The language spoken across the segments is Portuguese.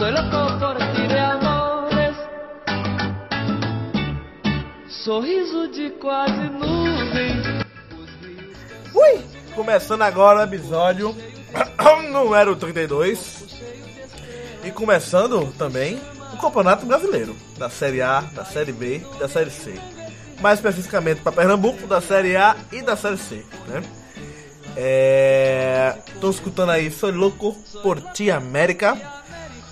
Soy loco por ti de amores. Sorriso de quase nuvem. Ui! Começando agora o episódio número 32. E começando também o Campeonato Brasileiro, da Série A, da Série B e da Série C. Mais especificamente para Pernambuco, da Série A e da Série C, né? É... Tô escutando aí, sou louco por ti, América.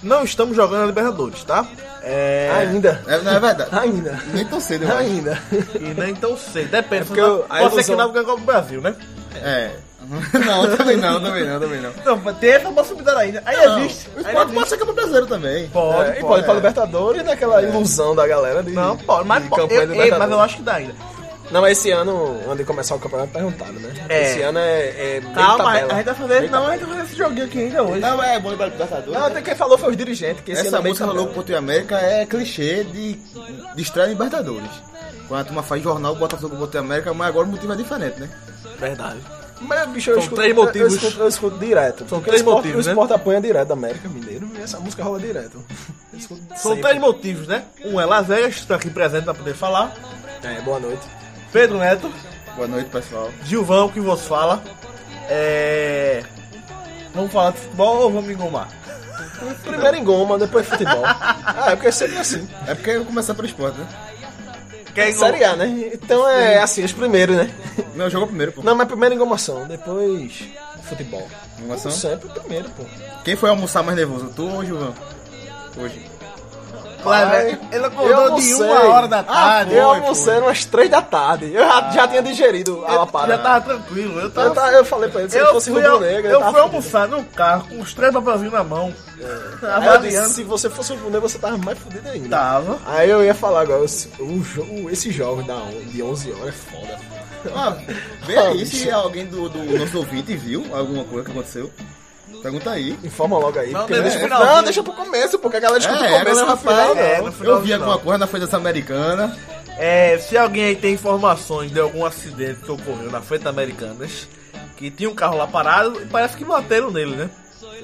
Não estamos jogando a Libertadores, tá? É... Ainda. É, não é verdade. Ainda. Nem tão cedo, eu acho. Ainda. E nem tão sei, depende. É porque eu- Pode ser que ilusão- não ganhe Copa do Brasil, né? É. Não, também não, também não, também não. Não, tem essa possibilidade ainda. Aí Não, existe. O esporte pode existe. ser campeão brasileiro também. Pode, É, e pode ir pra é. Libertadores naquela ilusão da galera de. Não, pode, mas, de pode, campanha eu, ei, mas eu acho que dá ainda. Não, mas esse ano, antes de começar o campeonato, perguntaram, né? É. Esse ano é. é Calma, a gente fazer. Bem Não, a gente vai fazer esse joguinho aqui ainda hoje. Não, é bom para Libertadores. Não, até quem falou foi os dirigentes, que esse Essa é música. Louco Porto e América é clichê de, de estreia Libertadores. Quando a turma faz jornal, bota sobre o Porto e América, mas agora o motivo é diferente, né? Verdade. Mas, bicho, eu São escuto, três motivos. Eu escuto, eu escuto direto. São três o esporte, motivos, O né? esporte apanha direto da América Mineiro e essa música rola direto. São sempre. três motivos, né? Um é Las Vegas, que está aqui presente para poder falar. É, boa noite. Pedro Neto, Boa noite, pessoal. Gilvão, que vos fala. É. Vamos falar de futebol ou vamos engomar? Primeiro em goma, depois futebol. ah, é porque é sempre assim. É porque eu começar pelo esporte, né? Quer engomar? Série A, né? Então é assim, os primeiros, né? Meu jogo é o primeiro, pô. Não, mas primeiro engomação, depois futebol. Engolação? Sempre primeiro, pô. Quem foi almoçar mais nervoso, tu ou o Gilvão? Hoje. Pai, Ele acordou de uma hora da tarde. eu Foi, almocei umas três da tarde. Eu já, já tinha digerido a lapada. Já tava tranquilo. Eu, Eu, tava... ta- eu falei pra ele, se ele eu fosse fui, ao- rubro-negro... eu tava fui almoçar no carro com os três papelzinhos na mão. Eu disse, Avaliando. se você fosse rubro-negro, você tava mais fudido ainda. Tava. Aí eu ia falar agora, esse- o jogo, esse jogo da, de 11 horas é foda. Ah, vê aí se alguém do, do nosso ouvinte viu alguma coisa que aconteceu. Pergunta aí. Informa logo aí. Não, porque- deixa é, não, deixa pro começo, porque a galera escuta É, o começo é, no final. é, no final Eu vi alguma coisa na Feira Americana. É, se alguém aí tem informações de algum acidente que ocorreu na frente da Americanas, que tinha um carro lá parado e parece que bateram nele, né?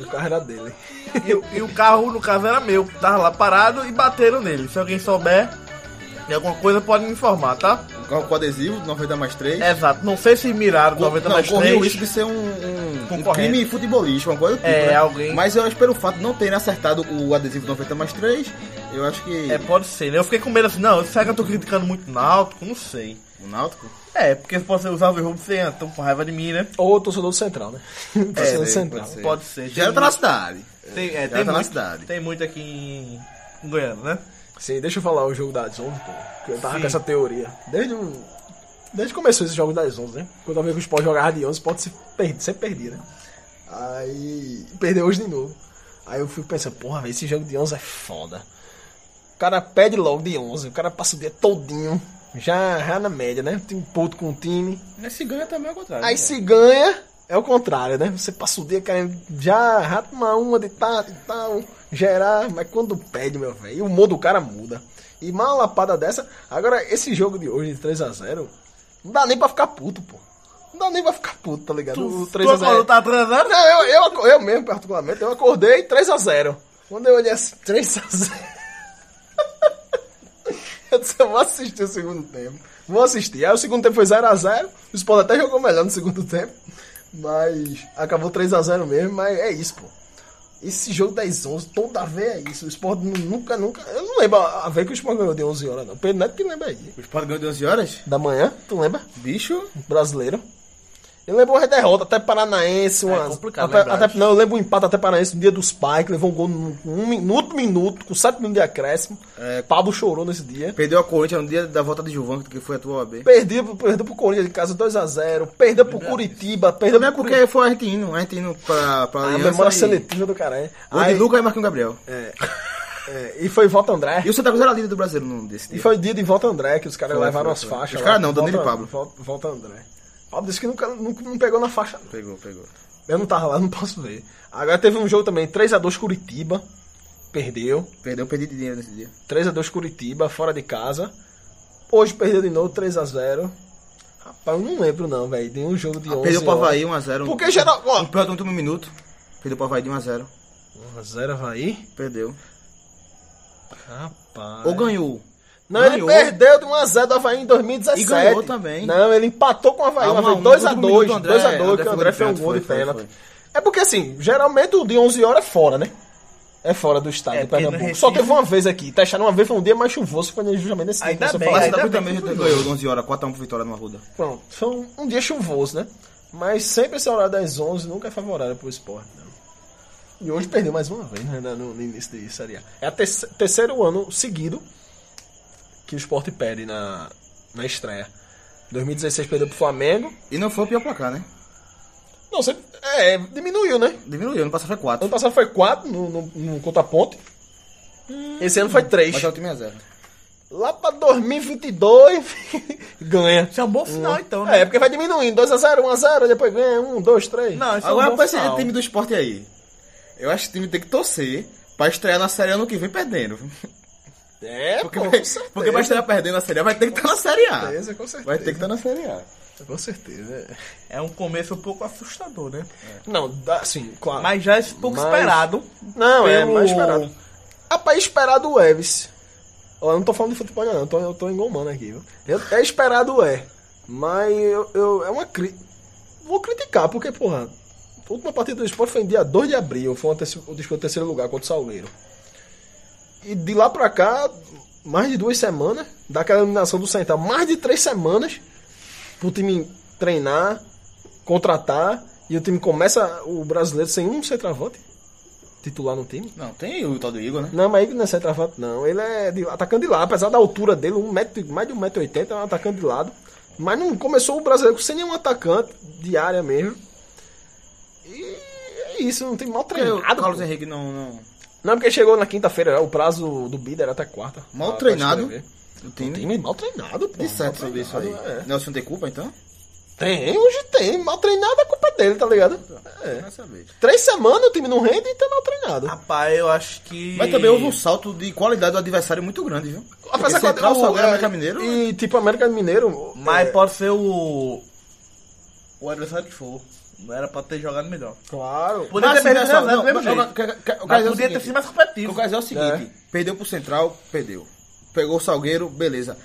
O carro era dele. E, o- e o carro, no caso, era meu, que tava lá parado e bateram nele. Se alguém souber de alguma coisa, pode me informar, tá? Um carro com adesivo, 90 mais 3. Exato. Não sei se miraram 90 não, mais corria o 3. risco de ser um, um, um crime futebolístico, uma coisa do tipo, É, né? alguém- Mas eu acho que pelo fato de não terem acertado o adesivo 90 mais 3, eu acho que. É, pode ser, né? Eu fiquei com medo assim, não, será que eu tô criticando muito o Náutico? Não sei. O Náutico? É, porque se você usar o Verrubo, você tão com raiva de mim, né? Ou o torcedor do Central, né? O torcedor do é, Central. pode ser. Pode ser. Já tá na cidade. Tem, é, tem tá na muito, cidade. Tem muito aqui em, em Goiânia, né? Sim, deixa eu falar o jogo das 11, pô. Que eu tava Sim. com essa teoria. Desde o... Desde que começou esse jogo das 11, né? Quando eu vi que o Sport jogava de 11, pode se perder, sempre perdia, né? Aí... Perdeu hoje de novo. Aí eu fui pensando, porra, velho, esse jogo de 11 é foda. O cara pede logo de 11, o cara passa o dia todinho, já, já na média, né? Tem puto com o time. Mas se ganha também é o contrário. Aí se ganha, é o contrário, né? Você passa o dia querendo já, já tomar uma de tal e tal, gerar, mas quando pede, meu velho, o humor do cara muda. E uma lapada dessa, agora esse jogo de hoje de 3x0, não dá nem pra ficar puto, pô. Não dá nem pra ficar puto, tá ligado? o Tu acordou, 3x0. tá atrasado? Não, eu, eu, eu mesmo, particularmente, eu acordei 3x0. Quando eu olhei assim, 3x0. eu disse, eu vou assistir o segundo tempo. Vou assistir. Aí o segundo tempo foi 0x0. O Sport até jogou melhor no segundo tempo. Mas acabou 3x0 mesmo. Mas é isso, pô. Esse jogo 10-11, toda vez é isso. O Sport nu- nunca, nunca. Eu não lembro a vez que o Sport ganhou de 11 horas, não. O Pedro Neto que lembra aí. O Sport ganhou de 11 horas? Da manhã, tu lembra? Bicho. Brasileiro. Eu lembro uma derrota até Paranaense. Uma, complicado até, até-. Não, eu lembro um empate até Paranaense no dia dos pais, que levou um gol no, um minuto, minuto, com 7 minutos de acréscimo. É. Pablo chorou nesse dia. Perdeu a Corinthians no dia da volta de Gilvan, que foi a tua OAB. Perdeu, perdeu pro Corinthians de casa 2x0. Perdeu pro Curitiba. Perdeu Também é pro porque foi argentino, argentino pra, pra A Aliança memória e- seletiva do cara, é. Gol de Aí- Lucas e Marquinhos Gabriel. é, e foi Volta André. E o Santa Cruz era líder do Brasil no desse E dia. foi dia de Volta André, que os caras levaram foi, as foi. faixas. Os caras não, Danilo e Pablo. Volta, Volta André. Pablo disse que nunca, nunca não pegou na faixa. não. Pegou, pegou. Eu não tava lá, não posso ver. Agora teve um jogo também, 3x2 Curitiba. Perdeu. Perdeu, perdi de dinheiro nesse dia. 3x2 Curitiba, fora de casa. Hoje perdeu de novo, 3x0. Rapaz, eu não lembro não, velho. Tem um jogo de 11 Ah, Perdeu pro. Havaí 1x0. Porque geral- ó. Um no último minuto. Perdeu pro Havaí de 1x0. 1x0 Havaí. Perdeu. Rapaz. Ou ganhou. Não, Ganhou. ele perdeu de 1x0 do Havaí em 2017. E ganhou também. Não, ele empatou com o Havaí. Ah, o Havaí um a um, no último 2x2. minuto, André- 2x2, André que o André fez um gol de foi, pênalti. É porque assim, geralmente o de 11 horas é fora, né? É fora do estado É, de Pernambuco. Só teve uma vez aqui. Testaram uma vez, foi um dia mais chuvoso, foi justamente nesse dia Ainda você bem, falou. Mas ainda Cruz bem também ganhou 11 horas, 4x1 pro Vitória no Arruda. Pronto, foi um, um dia chuvoso, né? Mas sempre esse horário das 11 nunca é favorável pro esporte. Não. E hoje perdeu mais uma vez, né? No, no início de Série A. É o terceiro ano seguido que o esporte perde na, na estreia. 2016 perdeu pro Flamengo. E não foi o pior placar, né? Não, você, é, diminuiu, né? Diminuiu, ano passado foi 4. Ano passado foi 4 no, no, no Conta Ponte. Esse ano foi 3. Mas é o time a 0. Lá pra 2022 ganha. Isso é um bom final, então, né? É, porque vai diminuindo. 2x0, 1x0, depois ganha 1, 2, 3. Não, isso é Agora um bom pra esse sinal. time do esporte aí. Eu acho que o time tem que torcer pra estrear na Série A ano que vem perdendo. É, Porque, pô, vai, com certeza. porque vai estrear perdendo na Série A, vai ter que estar na Série A. Com certeza, com certeza. Vai ter que estar na Série A. Com certeza. é. É um começo um pouco assustador, né? Não, dá- assim, claro. Mas já é pouco Mas- esperado. Não, é pelo- mais esperado. Rapaz, esperado o Eves. Ó, Eu não tô falando de futebol, não. Eu tô, eu tô engomando aqui, viu? Eu- é esperado é. Mas eu, eu- é uma crítica. Vou criticar, porque, porra, a última partida do esporte foi em dia 2 de abril. Foi uma terceira, o terceiro lugar contra o Salgueiro. E de lá pra cá, mais de duas semanas, daquela eliminação do Central, mais de três semanas pro time treinar, contratar, e o time começa o brasileiro sem um centroavante titular no time. Não, tem o tal do Igor, né? Não, mas ele não é centroavante, não. Ele é de, atacante de lado, apesar da altura dele, um metro, mais de 1,80m, é um atacante de lado. Mas não começou o brasileiro sem nenhum atacante de área mesmo. E é isso, não tem mal treinado. o Carlos pô. Henrique não, não. Não, porque chegou na quinta-feira, o prazo do bid era até quarta. Mal Pra- pra treinado. escrever. O O time. time mal treinado, pô. De certo sobre isso aí. É. Nelson tem culpa então? Tem, hoje tem. Mal treinado é culpa dele, tá ligado? É. Vai saber. Três semanas o time não rende e tá mal treinado. Rapaz, eu acho que. Mas também houve um salto de qualidade do adversário muito grande, viu? Apesar Central, o- Salgueiro, é, América Mineiro. E tipo, América Mineiro. Mas é, pode ser o. O adversário que for. Não era pra ter jogado melhor. Claro. Podia Mas ter assim, perdido do não, mesmo jeito. o Mas é o podia ter sido mais O competitivo. caso é o seguinte, perdeu pro Central, perdeu. Pegou o Salgueiro, beleza.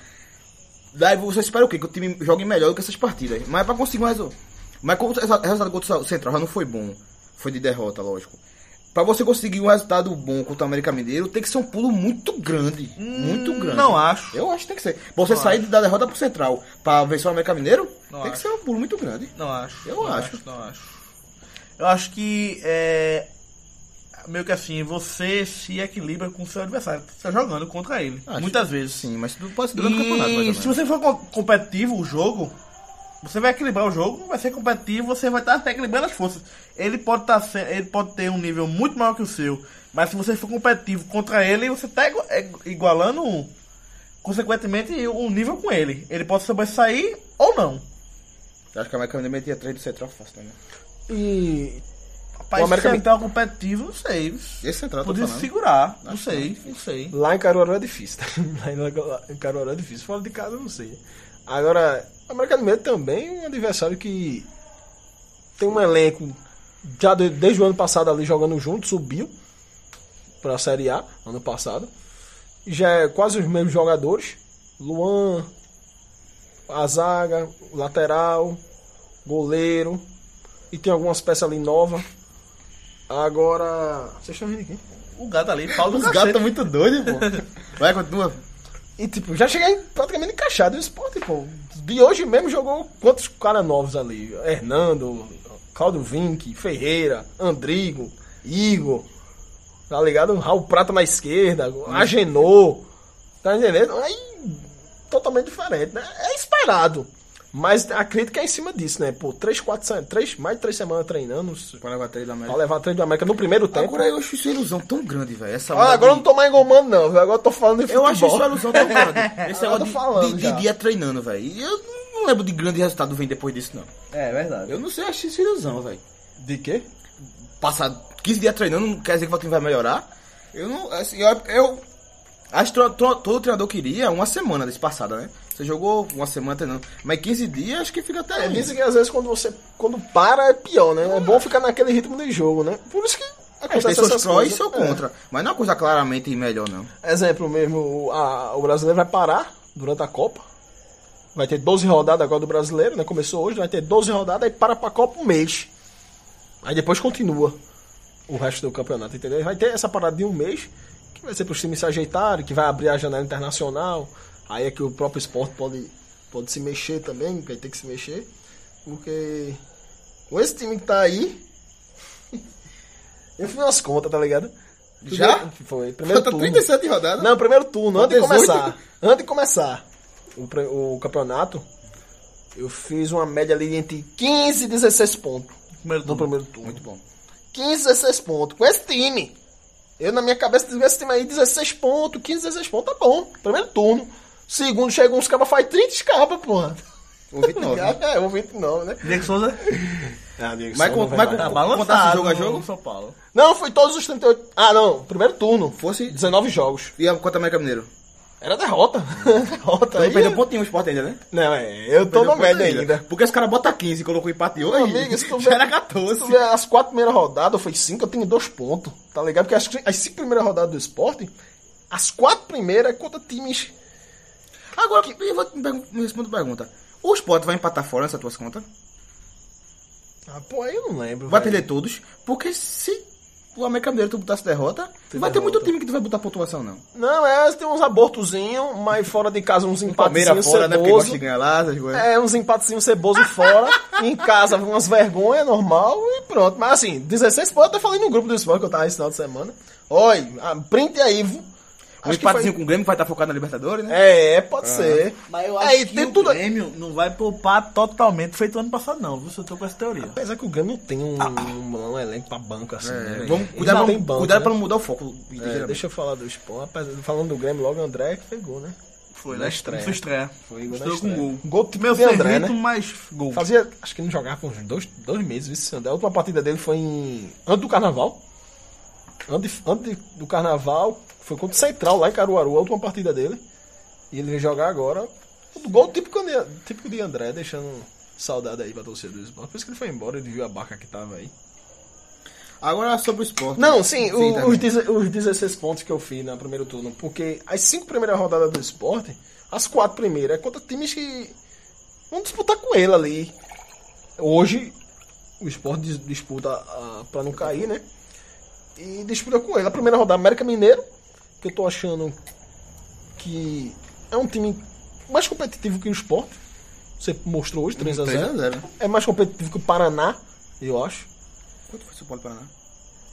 Daí você espera o quê? Que o time jogue melhor do que essas partidas. Mas pra conseguir mais o... Mas como o resultado contra o Central já não foi bom. Foi de derrota, lógico. Pra você conseguir um resultado bom contra o América Mineiro, tem que ser um pulo muito grande. muito grande. não acho. Eu acho que tem que ser. Você sair da derrota pro Central pra vencer o América Mineiro, Não tem que acho. ser um pulo muito grande. Não acho. Eu não acho. Não acho. Eu acho que é. Meio que assim, você se equilibra com o seu adversário. Você tá jogando contra ele. Acho. muitas vezes. Sim, mas tudo pode ser durante o campeonato, E se você for co- competitivo o jogo, você vai equilibrar o jogo, vai ser competitivo, você vai estar equilibrando as forças. Ele pode, tá, se- ele pode ter um nível muito maior que o seu, mas se você for competitivo contra ele, você está igualando, consequentemente, o nível com ele. Ele pode sobressair ou não. Eu Acho que a América Mineiro metia 3 do Central fácil também. E. Rapaz, O América central competitivo, não sei. Esse Central, Podia segurar, não sei, não sei. Lá em Caruaru é difícil. Lá em Caruaru é difícil. Fora de casa, eu não sei. Agora, o América Mineiro também é um adversário que tem um elenco já de- desde o ano passado ali jogando junto, subiu pra Série A ano passado. Já é quase os mesmos jogadores. Luan, a zaga, lateral, goleiro. E tem algumas peças ali novas. Agora. Vocês estão vendo aqui? O gato ali, Paulo Os gatos estão muito doidos, pô. Vai, continua. E, tipo, já cheguei praticamente encaixado no esporte, pô. De hoje mesmo jogou quantos caras novos ali? Hernando, Claudio Vinck, Ferreira, Andrigo, Igor, tá ligado? Raul Prata na esquerda, Agenor, tá entendendo? Aí, totalmente diferente, né? É esperado. Mas a crítica é em cima disso, né? Pô, três, quatro, três, mais de três semanas treinando Para levar três da pra América. levar treino do América no primeiro tempo. Agora eu acho isso uma ilusão tão grande, velho. Essa Ah, agora eu de- não tô mais engomando, não, velho. Agora eu tô falando de Eu futebol. acho isso uma ilusão tão grande. Esse Eu tô de, falando de, de dia treinando, velho. E eu não lembro de grande resultado vem depois disso, não. É verdade. Eu não sei, acho isso ilusão, velho. De quê? Passar 15 dias treinando não quer dizer que o time vai melhorar. Eu não. Assim, eu, eu acho que todo treinador queria uma semana desse passada, né? Você jogou uma semana treinando. Mas 15 dias acho que fica até. É, ruim. dizem que às vezes quando você quando para é pior, né? É bom ficar naquele ritmo de jogo, né? Por isso que É, tem acontece seus essas prós coisas. e seu É. contra. Mas não é uma coisa claramente melhor, não. Exemplo mesmo, o- a- o brasileiro vai parar durante a Copa. Vai ter 12 rodadas agora do brasileiro, né? Começou hoje, vai ter 12 rodadas e para pra Copa um mês. Aí depois continua o resto do campeonato, entendeu? Vai ter essa parada de um mês, que vai ser para os times se ajeitarem, que vai abrir a janela internacional. Aí é que o próprio esporte pode, pode se mexer também, vai ter que se mexer. Porque com esse time que tá aí. eu fiz umas contas, tá ligado? Já? Foi. Primeiro Falta turno. 37 rodadas. Não, primeiro turno, antes de 18? começar. Antes de começar o, o campeonato, eu fiz uma média ali entre 15 e 16 pontos Primeiro no primeiro turno. Muito bom. 15, 16 pontos. Com esse time. Eu, na minha cabeça, digo, esse time aí, 16 pontos, 15, 16 pontos, tá bom. Primeiro turno. Segundo, chega uns cabas, faz 30 escapa, porra. O 29. né? É, o 29, né? Diego Souza Ah, amigo, Mas vai mas tá balançado jogo a no jogo? São Paulo. Não, foi todos os 38. Ah, não. Primeiro turno. Fosse. 19 jogos. E a contra o América Mineiro? Era derrota. derrota. Não Aí, perdeu pontinho o Sport ainda, né? Não, é. Eu tô Perdeu na média ponto ainda. Porque os caras botam 15 e colocou empate hoje. Amigo, se tu vê- era Se 14. tu as quatro primeiras rodadas, foi cinco, eu tenho dois pontos. Tá ligado? Porque as, as cinco primeiras rodadas do esporte, as quatro primeiras é contra times. Agora, eu vou me, responder a pergunta. O Sport vai empatar fora nessas tuas contas? Ah, pô, aí eu não lembro. Vai velho. perder todos? Porque se o América Mineiro tu botasse derrota, vai ter derrota. muito time que tu vai botar pontuação, não. Não, é, tem uns abortozinhos, mas fora de casa uns empatezinhos fora, né? Porque gosta de ganhar lá, essas coisas. É, uns empatezinhos cebosos fora. em casa, umas vergonhas, normal, e pronto. Mas assim, 16 pontos, eu até falei no grupo do esporte que eu tava esse final de semana. Oi, ah, print aí? Um que foi- empatezinho com o Grêmio vai estar focado na Libertadores, né? É, pode ser. Mas eu acho Aí que tem o tudo. Grêmio não vai poupar totalmente feito ano passado, não. Viu? Se eu tô com essa teoria. Apesar que o Grêmio não tem um, um, um elenco pra banco assim, né? velho? Vamos cuidar, não pra, tem banco, cuidar né? pra não mudar o foco. É, deixa eu falar do esporte. Falando do Grêmio, logo o André que pegou, né? Foi, Na né? estreia. Foi estreia. Foi gol na Estreou com estreia. gol. Gol tipo Meu de André, né? mas gol. Fazia, acho que não jogava uns dois, dois meses, viu, esse André? A última partida dele foi em. Antes do carnaval. Antes, antes do carnaval, foi contra o Central, lá em Caruaru, a última partida dele. E ele veio jogar agora. O gol típico de, típico de André, deixando saudade aí pra torcida do esporte. Por isso que ele foi embora, ele viu a barca que tava aí. Agora sobre o esporte. Não, sim, o- também. os, os 16 pontos que eu fiz no primeiro turno. Porque as cinco primeiras rodadas do esporte, as quatro primeiras, é contra times que vão disputar com ele ali. Hoje, o esporte dis- disputa ah, pra não cair, né? E disputa com ele. A primeira rodada, América Mineiro, que eu tô achando que é um time mais competitivo que o esporte. Você mostrou hoje, 3x0. 3 a 0. É mais competitivo que o Paraná, eu acho. Quanto foi São Paulo e Paraná?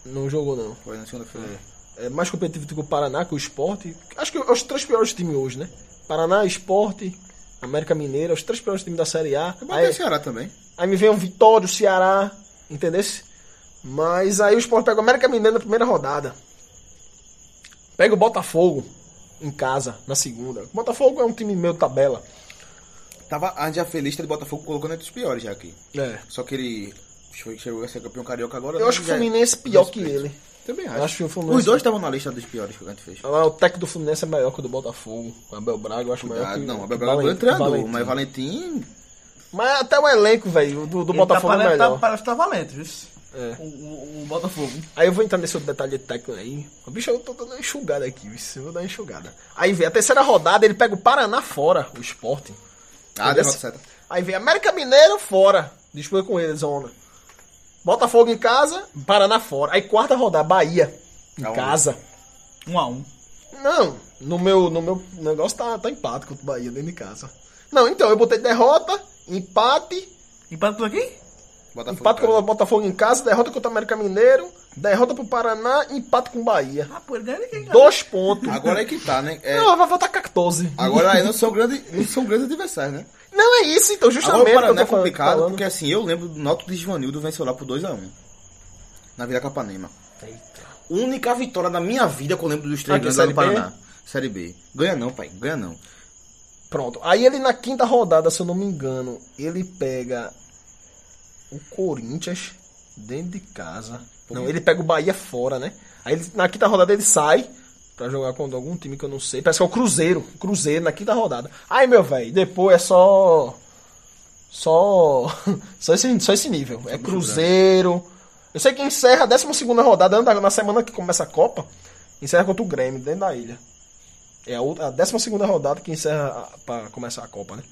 Não jogou, não. Foi na segunda-feira. é mais competitivo que o Paraná, que o Esporte. Acho que os três piores times hoje, né? Paraná, Esporte, América Mineira, os três piores times da Série A. É bom Aí, ter Ceará também. aí me vem o Vitória, o Ceará, entendeu? Mas aí o Esporte pega o América Mineira na primeira rodada. Pega o Botafogo em casa, na segunda. O Botafogo é um time meio tabela. Tava, a gente já fez lista de Botafogo colocando entre os piores já aqui. É. Só que ele chegou a ser campeão carioca agora. Eu acho que o já- Fluminense é pior que ele. Também Eu acho. acho que o Fluminense- Os dois estavam na lista dos piores que a gente fez. Agora, o técnico do Fluminense é melhor que o do Botafogo. O Abel Braga eu acho melhor Ah, que não, o Abel Braga é um Valentim- treinador, Valentim. mas Valentim. Mas até o elenco, velho, do, do Ele Botafogo tá, é melhor. tá, parece que tá valente, viu? É. O, o, o Botafogo. Aí eu vou entrar nesse outro detalhe técnico aí. O bicho, eu tô dando uma enxugada aqui, viu? eu vou dar uma enxugada. Aí vem a terceira rodada, ele pega o Paraná fora, o Sporting. Ah, certa. Aí vem América Mineiro fora, disputa com eles, zona. Botafogo em casa, Paraná fora. Aí quarta rodada, Bahia, em Aonde? casa. Um a um. Não, no meu, no meu negócio tá, tá empate contra o Bahia dentro de casa. Não, então, eu botei derrota, empate, Empate por aqui? Botafogo empate em com o. Botafogo em casa, derrota contra o América Mineiro, derrota pro Paraná, empate com o Bahia. Ah, pô, ele ganha ninguém. cara. Dois pontos. Agora é que tá, né? É, Não, vai voltar 14. agora aí não são grandes, não são grandes adversários, né? Não, é isso, então, Agora justamente. o que eu Paraná é complicado, falando. porque assim, eu lembro do Náutico de Givanildo venceu lá por 2x1. Na Vila Capanema. Única vitória da minha vida que eu lembro dos três Aqui, grandes do Paraná. Série B. Ganha não, pai. Ganha não. Pronto. Aí ele na quinta rodada, se eu não me engano, ele pega o Corinthians dentro de casa. Não, ele pega o Bahia fora, né? Aí ele- na quinta rodada ele sai pra jogar contra algum time que eu não sei. Parece que é o Cruzeiro. Cruzeiro na quinta rodada. Aí, meu velho, depois é só. Só. Só esse, só esse nível. É Cruzeiro. Eu sei que encerra a 12 rodada na na semana que começa a Copa. Encerra contra o Grêmio, dentro da ilha. É a, outra- a 12 rodada que encerra a- pra começar a Copa, né?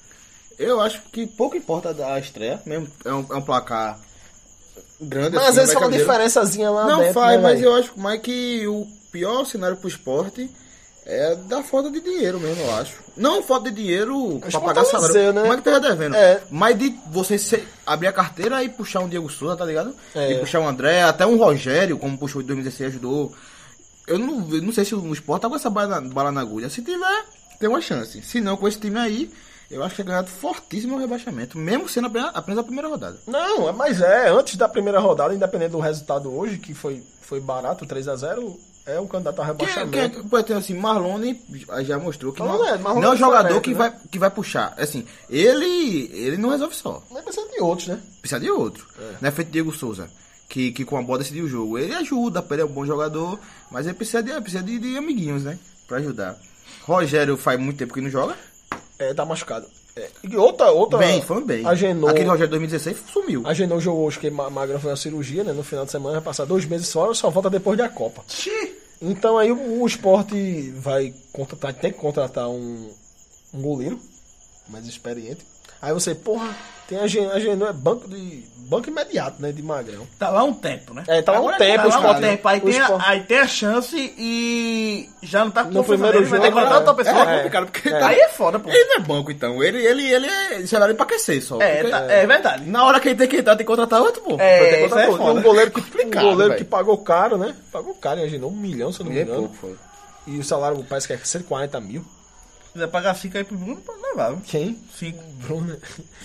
Eu acho que pouco importa a estreia, mesmo. É um, é um placar grande. Mas assim, às vezes vai faz uma diferençazinha lá Não dentro, faz, né, mas velho? eu acho mais que o pior cenário pro esporte é da falta de dinheiro mesmo, eu acho. Não falta de dinheiro pra pagar é salário. né? Mas que tá devendo. É. Mas de você se- abrir a carteira e puxar um Diego Souza, tá ligado? É. E puxar um André, até um Rogério, como puxou em 2016, ajudou. Eu não, eu não sei se o esporte tá com essa bala na, bala na agulha. Se tiver, tem uma chance. Se não, com esse time aí, eu acho que é ganhado fortíssimo o rebaixamento. Mesmo sendo apenas, a primeira rodada. Não, é- mas é, antes da primeira rodada, independente do resultado hoje, que foi, foi barato, 3x0, é um candidato a Quem, rebaixamento. quem, ter assim, Marlone já mostrou que Marlone não, é- não é é o jogador que, né? vai, que vai puxar. Assim, ele, ele não resolve só. Mas precisa de outros, né? Precisa de outro. Não é feito Diego Souza, que, que com a bola decidiu o jogo. Ele ajuda, ele é um bom jogador, mas ele precisa de, precisa de, de amiguinhos, né? Pra ajudar. Rogério faz muito tempo que não joga. É, tá machucado. É, e outra, outra. Bem, foi bem. Agenou, Aquele Rogério 2016 sumiu. Agenou jogou hoje, que Ma- Magrão foi uma cirurgia, né? No final de semana vai passar dois meses fora, só volta depois da Copa. Então aí o, o esporte vai contratar, tem que contratar um, um goleiro mais experiente. Aí você, porra, tem a Gen- a Genou é banco de. banco imediato, né? De Magrão. Tá lá um tempo, né? É, tá lá um Agora tempo, Tá lá um tempo. Aí tem, a, aí tem a chance e já não tá com No primeiro nele, vai ter que jogo, contratar é. outra pessoa. É, complicado, porque É. tá- Aí é foda, pô. ele não é banco, então. Ele, ele, ele é cenário pra aquecer só. É, Porque- tá- é verdade. Na hora que ele tem que entrar, tem que contratar outro, pô. É, é foda. um goleiro que, um goleiro velho. que pagou caro, né? Pagou caro, imaginou um milhão, se eu não me É engano. E o salário parece que é 140 mil. Se quiser pagar 5 aí pro Bruno, pode levar. Quem? 5. Bruno.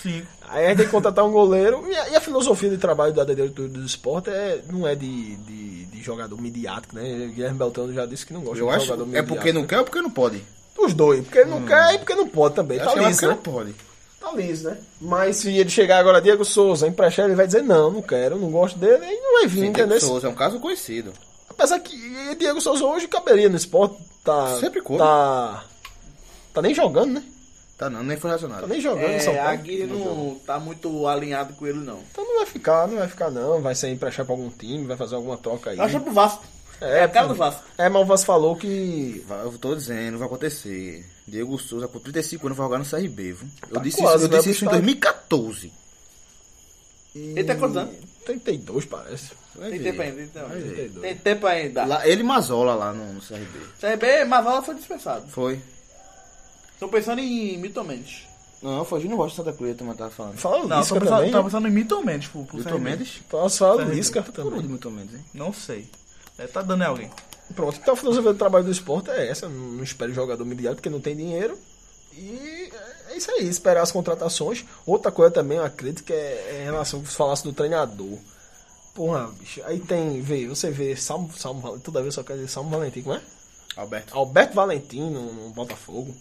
5. Aí a gente tem que contratar um goleiro. E a, e a filosofia de trabalho da diretoria do esporte é, não é de, de, de jogador midiático, né? Guilherme Beltrano já disse que não gosta Eu de acho jogador é midiático. porque não quer ou porque não pode. Os dois. Porque ele não quer e porque não pode também. Eu Tá acho que é liso, porque né? não pode. Tá liso, né? Mas se ele chegar agora, Diego Souza, emprestar, ele vai dizer, não, não quero, não gosto dele, e não vai vir, Sim, entendeu? Diego Souza é um caso conhecido. Apesar que Diego Souza hoje caberia no esporte, tá... Sempre coube. Tá... Tá nem jogando, né? Tá não, nem foi Tá relacionado. nem jogando em São É, Paulo. a não tá muito alinhado com ele, não. Então não vai ficar, não vai ficar não. Vai ser emprestar pra algum time, vai fazer alguma troca aí. Acha pro Vasco. É, a cara do Vasco. É, mas o Vasco falou que. Eu tô dizendo, vai acontecer. Diego Souza, com 35 anos, vai jogar no CRB, viu? Eu Tá disse quase, isso, eu disse isso em Gustavo? 2014. Ele tem quantos anos? 32, parece. Vai Tem ver. tempo ainda, então. Tem tempo ainda. Lá, ele e Mazola lá no, no CRB. CRB, Mavala foi dispensado. Foi. Tô pensando em Milton Mendes. Não, foi Júnior Rocha de Santa Cruz, também tava falando. Fala o Não, Lisca pensando, também. tava né? pensando em Milton Mendes pro Milton. Mendes? Posso falar do. Lisca também. onde Milton Mendes, hein? Não sei. Deve tá dando em alguém. Pronto, então a filosofia do trabalho do esporte é essa. Não não espere jogador midiático porque não tem dinheiro. E é isso aí, esperar as contratações. Outra coisa também, eu acredito que é, é em relação ao que você falasse do treinador. Porra, bicho, aí tem, vê, você vê Salmo, Salmo Valentim, toda vez só quer dizer Salmo Valentim, como é? Alberto. Alberto Valentim no, no Botafogo.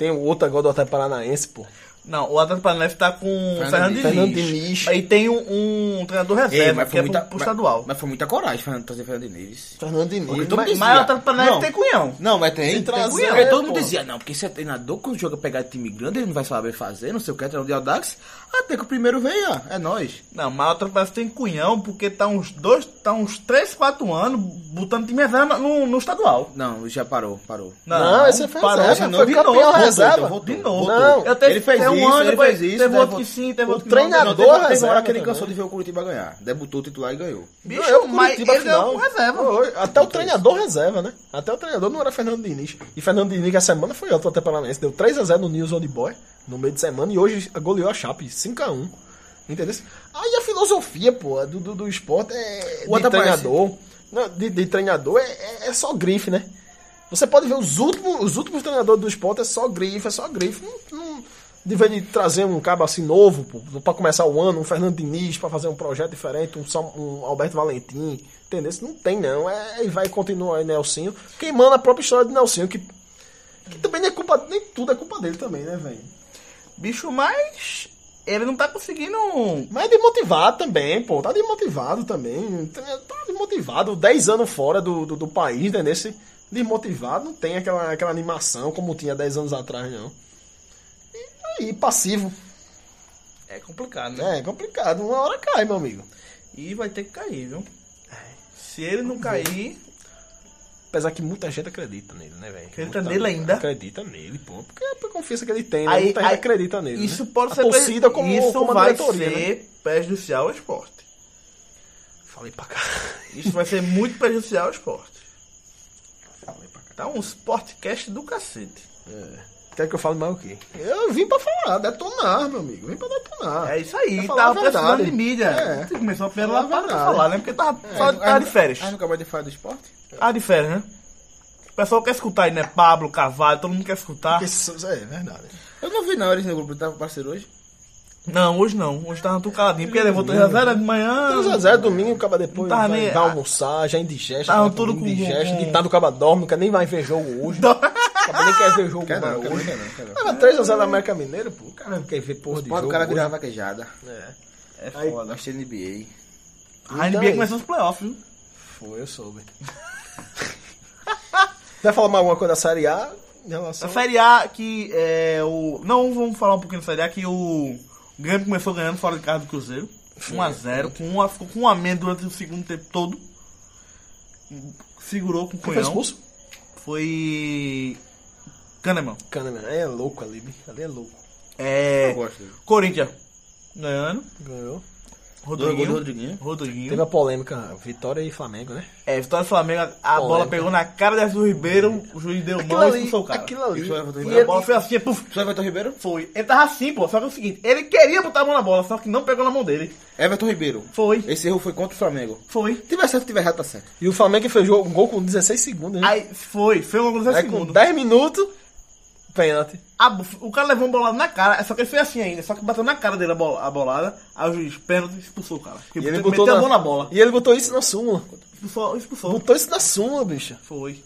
Tem o outro agora do Atlético Paranaense, pô. Não, o Atlético Paranaense tá com o Fernando Diniz. Fernando Diniz. Aí tem um, um treinador reserva, que é pro, pro estadual. Mas foi muita coragem Fernando, trazer Fernando Diniz. Fernando Diniz. Porque todo mas- mundo Mas o Atlético Paranaense Não. tem cunhão. Não, mas tem. Tem trazer, cunhão. Porque todo mundo pô. dizia, não, porque esse é treinador, quando joga pegar time grande, ele não vai saber fazer, não sei o que, treinador de Audax. Até que o primeiro veio, ó, é nós. Não, mas o Atlético Paranaense tem cunhão porque tá uns dois, tá uns 3, 4 anos botando time reserva no, no estadual. Não, já parou, parou. Não, esse foi parou, reserva, de foi de campeão novo, reserva. voltou, De novo. Não, eu tenho, ele fez fez um isso, ano, ele fez isso, teve outro que sim, teve O outro que não. treinador Não, teve, uma hora que ele cansou de ver o Curitiba ganhar. Debutou titular e ganhou. Bicho, Ganhou mas ele ganhou com reserva. Até o treinador reserva, né? Até o treinador não era Fernando Diniz. E Fernando Diniz, a semana foi alto até Paranaense. Deu 3x0 no News Old Boy no meio de semana. E hoje goleou a Chape 5x1. Entendeu? Aí a filosofia, pô, do, do, do esporte é. O de outro treinador. Não, de, de treinador é, é, é só grife, né? Você pode ver os últimos, os últimos treinadores do esporte é só grife, é só grife. Não, não, de vez de trazer um cabo assim novo, pô, pra começar o ano, um Fernando Diniz pra fazer um projeto diferente, um, um Alberto Valentim, entendeu? Não tem não, é, e vai continuar aí Nelsinho, queimando a própria história de Nelsinho, que, que também nem é culpa, nem tudo é culpa dele também, né, velho? Bicho, mas ele não tá conseguindo. Mas é desmotivado também, pô, tá desmotivado também, tá desmotivado, 10 anos fora do, do, do país, entendeu? Esse desmotivado, não tem aquela, aquela animação como tinha 10 anos atrás, não. Aí, passivo, É complicado, né? é complicado, uma hora cai, meu amigo. E vai ter que cair, viu? Se ele não cair, Apesar que muita gente acredita nele, né, velho? Acredita Muita- nele ainda? Acredita nele, pô. Porque é a confiança que ele tem, né? aí, muita gente aí- acredita nele. Isso né? pode a ser torcida como, isso como vai diretoria, ser né? prejudicial ao esporte. Falei pra cá. Isso vai ser muito prejudicial ao esporte. Falei pra cá. Tá um sportcast do cacete. Quer que eu fale mais o quê? Eu vim pra falar, detonar, meu amigo. Vim pra detonar. É isso aí, Pra falar tava precisando de mídia. É. Você começou a primeira Falar lá a para verdade. falar, né? Porque tava, É, tava, tava de férias. Aí nunca mais de falar do esporte? Ah, de férias, né? O pessoal quer escutar aí, né? Pablo, Carvalho, todo mundo quer escutar. Isso é verdade. Eu não vi não, eles no grupo, tava parceiro hoje. Não, hoje não. Hoje tava tudo caladinho, porque já zero de manhã. Então, Zé, domingo, acaba depois vai, nem- vai almoçar, já indigeste. Tava tudo com- indigeste, com- ditado o caba dorme, nunca nem vai ver jogo hoje. Acaba nem quer ver jogo Quer não, quer hoje. não, quer não, quer não. Tava 3x0 da América Mineiro, pô. O cara não quer ver porra de Pode jogo. o cara virar vaquejada. É. É foda. nós temos NBA. A Então NBA é começou os playoffs, viu? Foi, eu soube. Vai falar mais alguma coisa da Série A relação... A Série A que é o. Não, vamos falar um pouquinho da Série A que o Grêmio começou ganhando fora de casa do Cruzeiro. 1x0, com uma, ficou com um a menos durante o segundo tempo todo. Segurou com o Quem foi Cunhão. expulso? Foi. Kahneman. Kahneman. É louco ali, ali é louco. É. Eu gosto dele. Corinthians ganhando. Ganhou. Rodriguinho. Rodriguinho. Rodriguinho. Teve a polêmica, Vitória e Flamengo, né? É, Vitória do Flamengo, a- Polêmica. bola pegou na cara de Arthur Ribeiro, o juiz deu Aquilo mão e ali, expulsou o cara. aquilo ali. Isso é Everton E E Ribeiro. a bola foi assim, puf, vai Everton Ribeiro? foi. Ele tava assim, pô, só que é o seguinte, ele queria botar a mão na bola, só que não pegou na mão dele. Everton Ribeiro. Foi, Esse erro foi contra o Flamengo. foi. Se tiver certo, se tiver errado, tá certo. E o Flamengo fez um gol com 16 segundos, né? Aí, foi, foi coisa Aí com segundo. 10 minutos, pênalti. A- o cara levou uma bolada na cara, só que ele fez assim ainda, só que bateu na cara dele a, bola, a bolada, aí o juiz pênalti expulsou o cara. Porque E ele meteu botou a na, mão na bola. E ele botou isso na súmula. Expulsou, expulsou. Botou isso na súmula, bicho. Foi.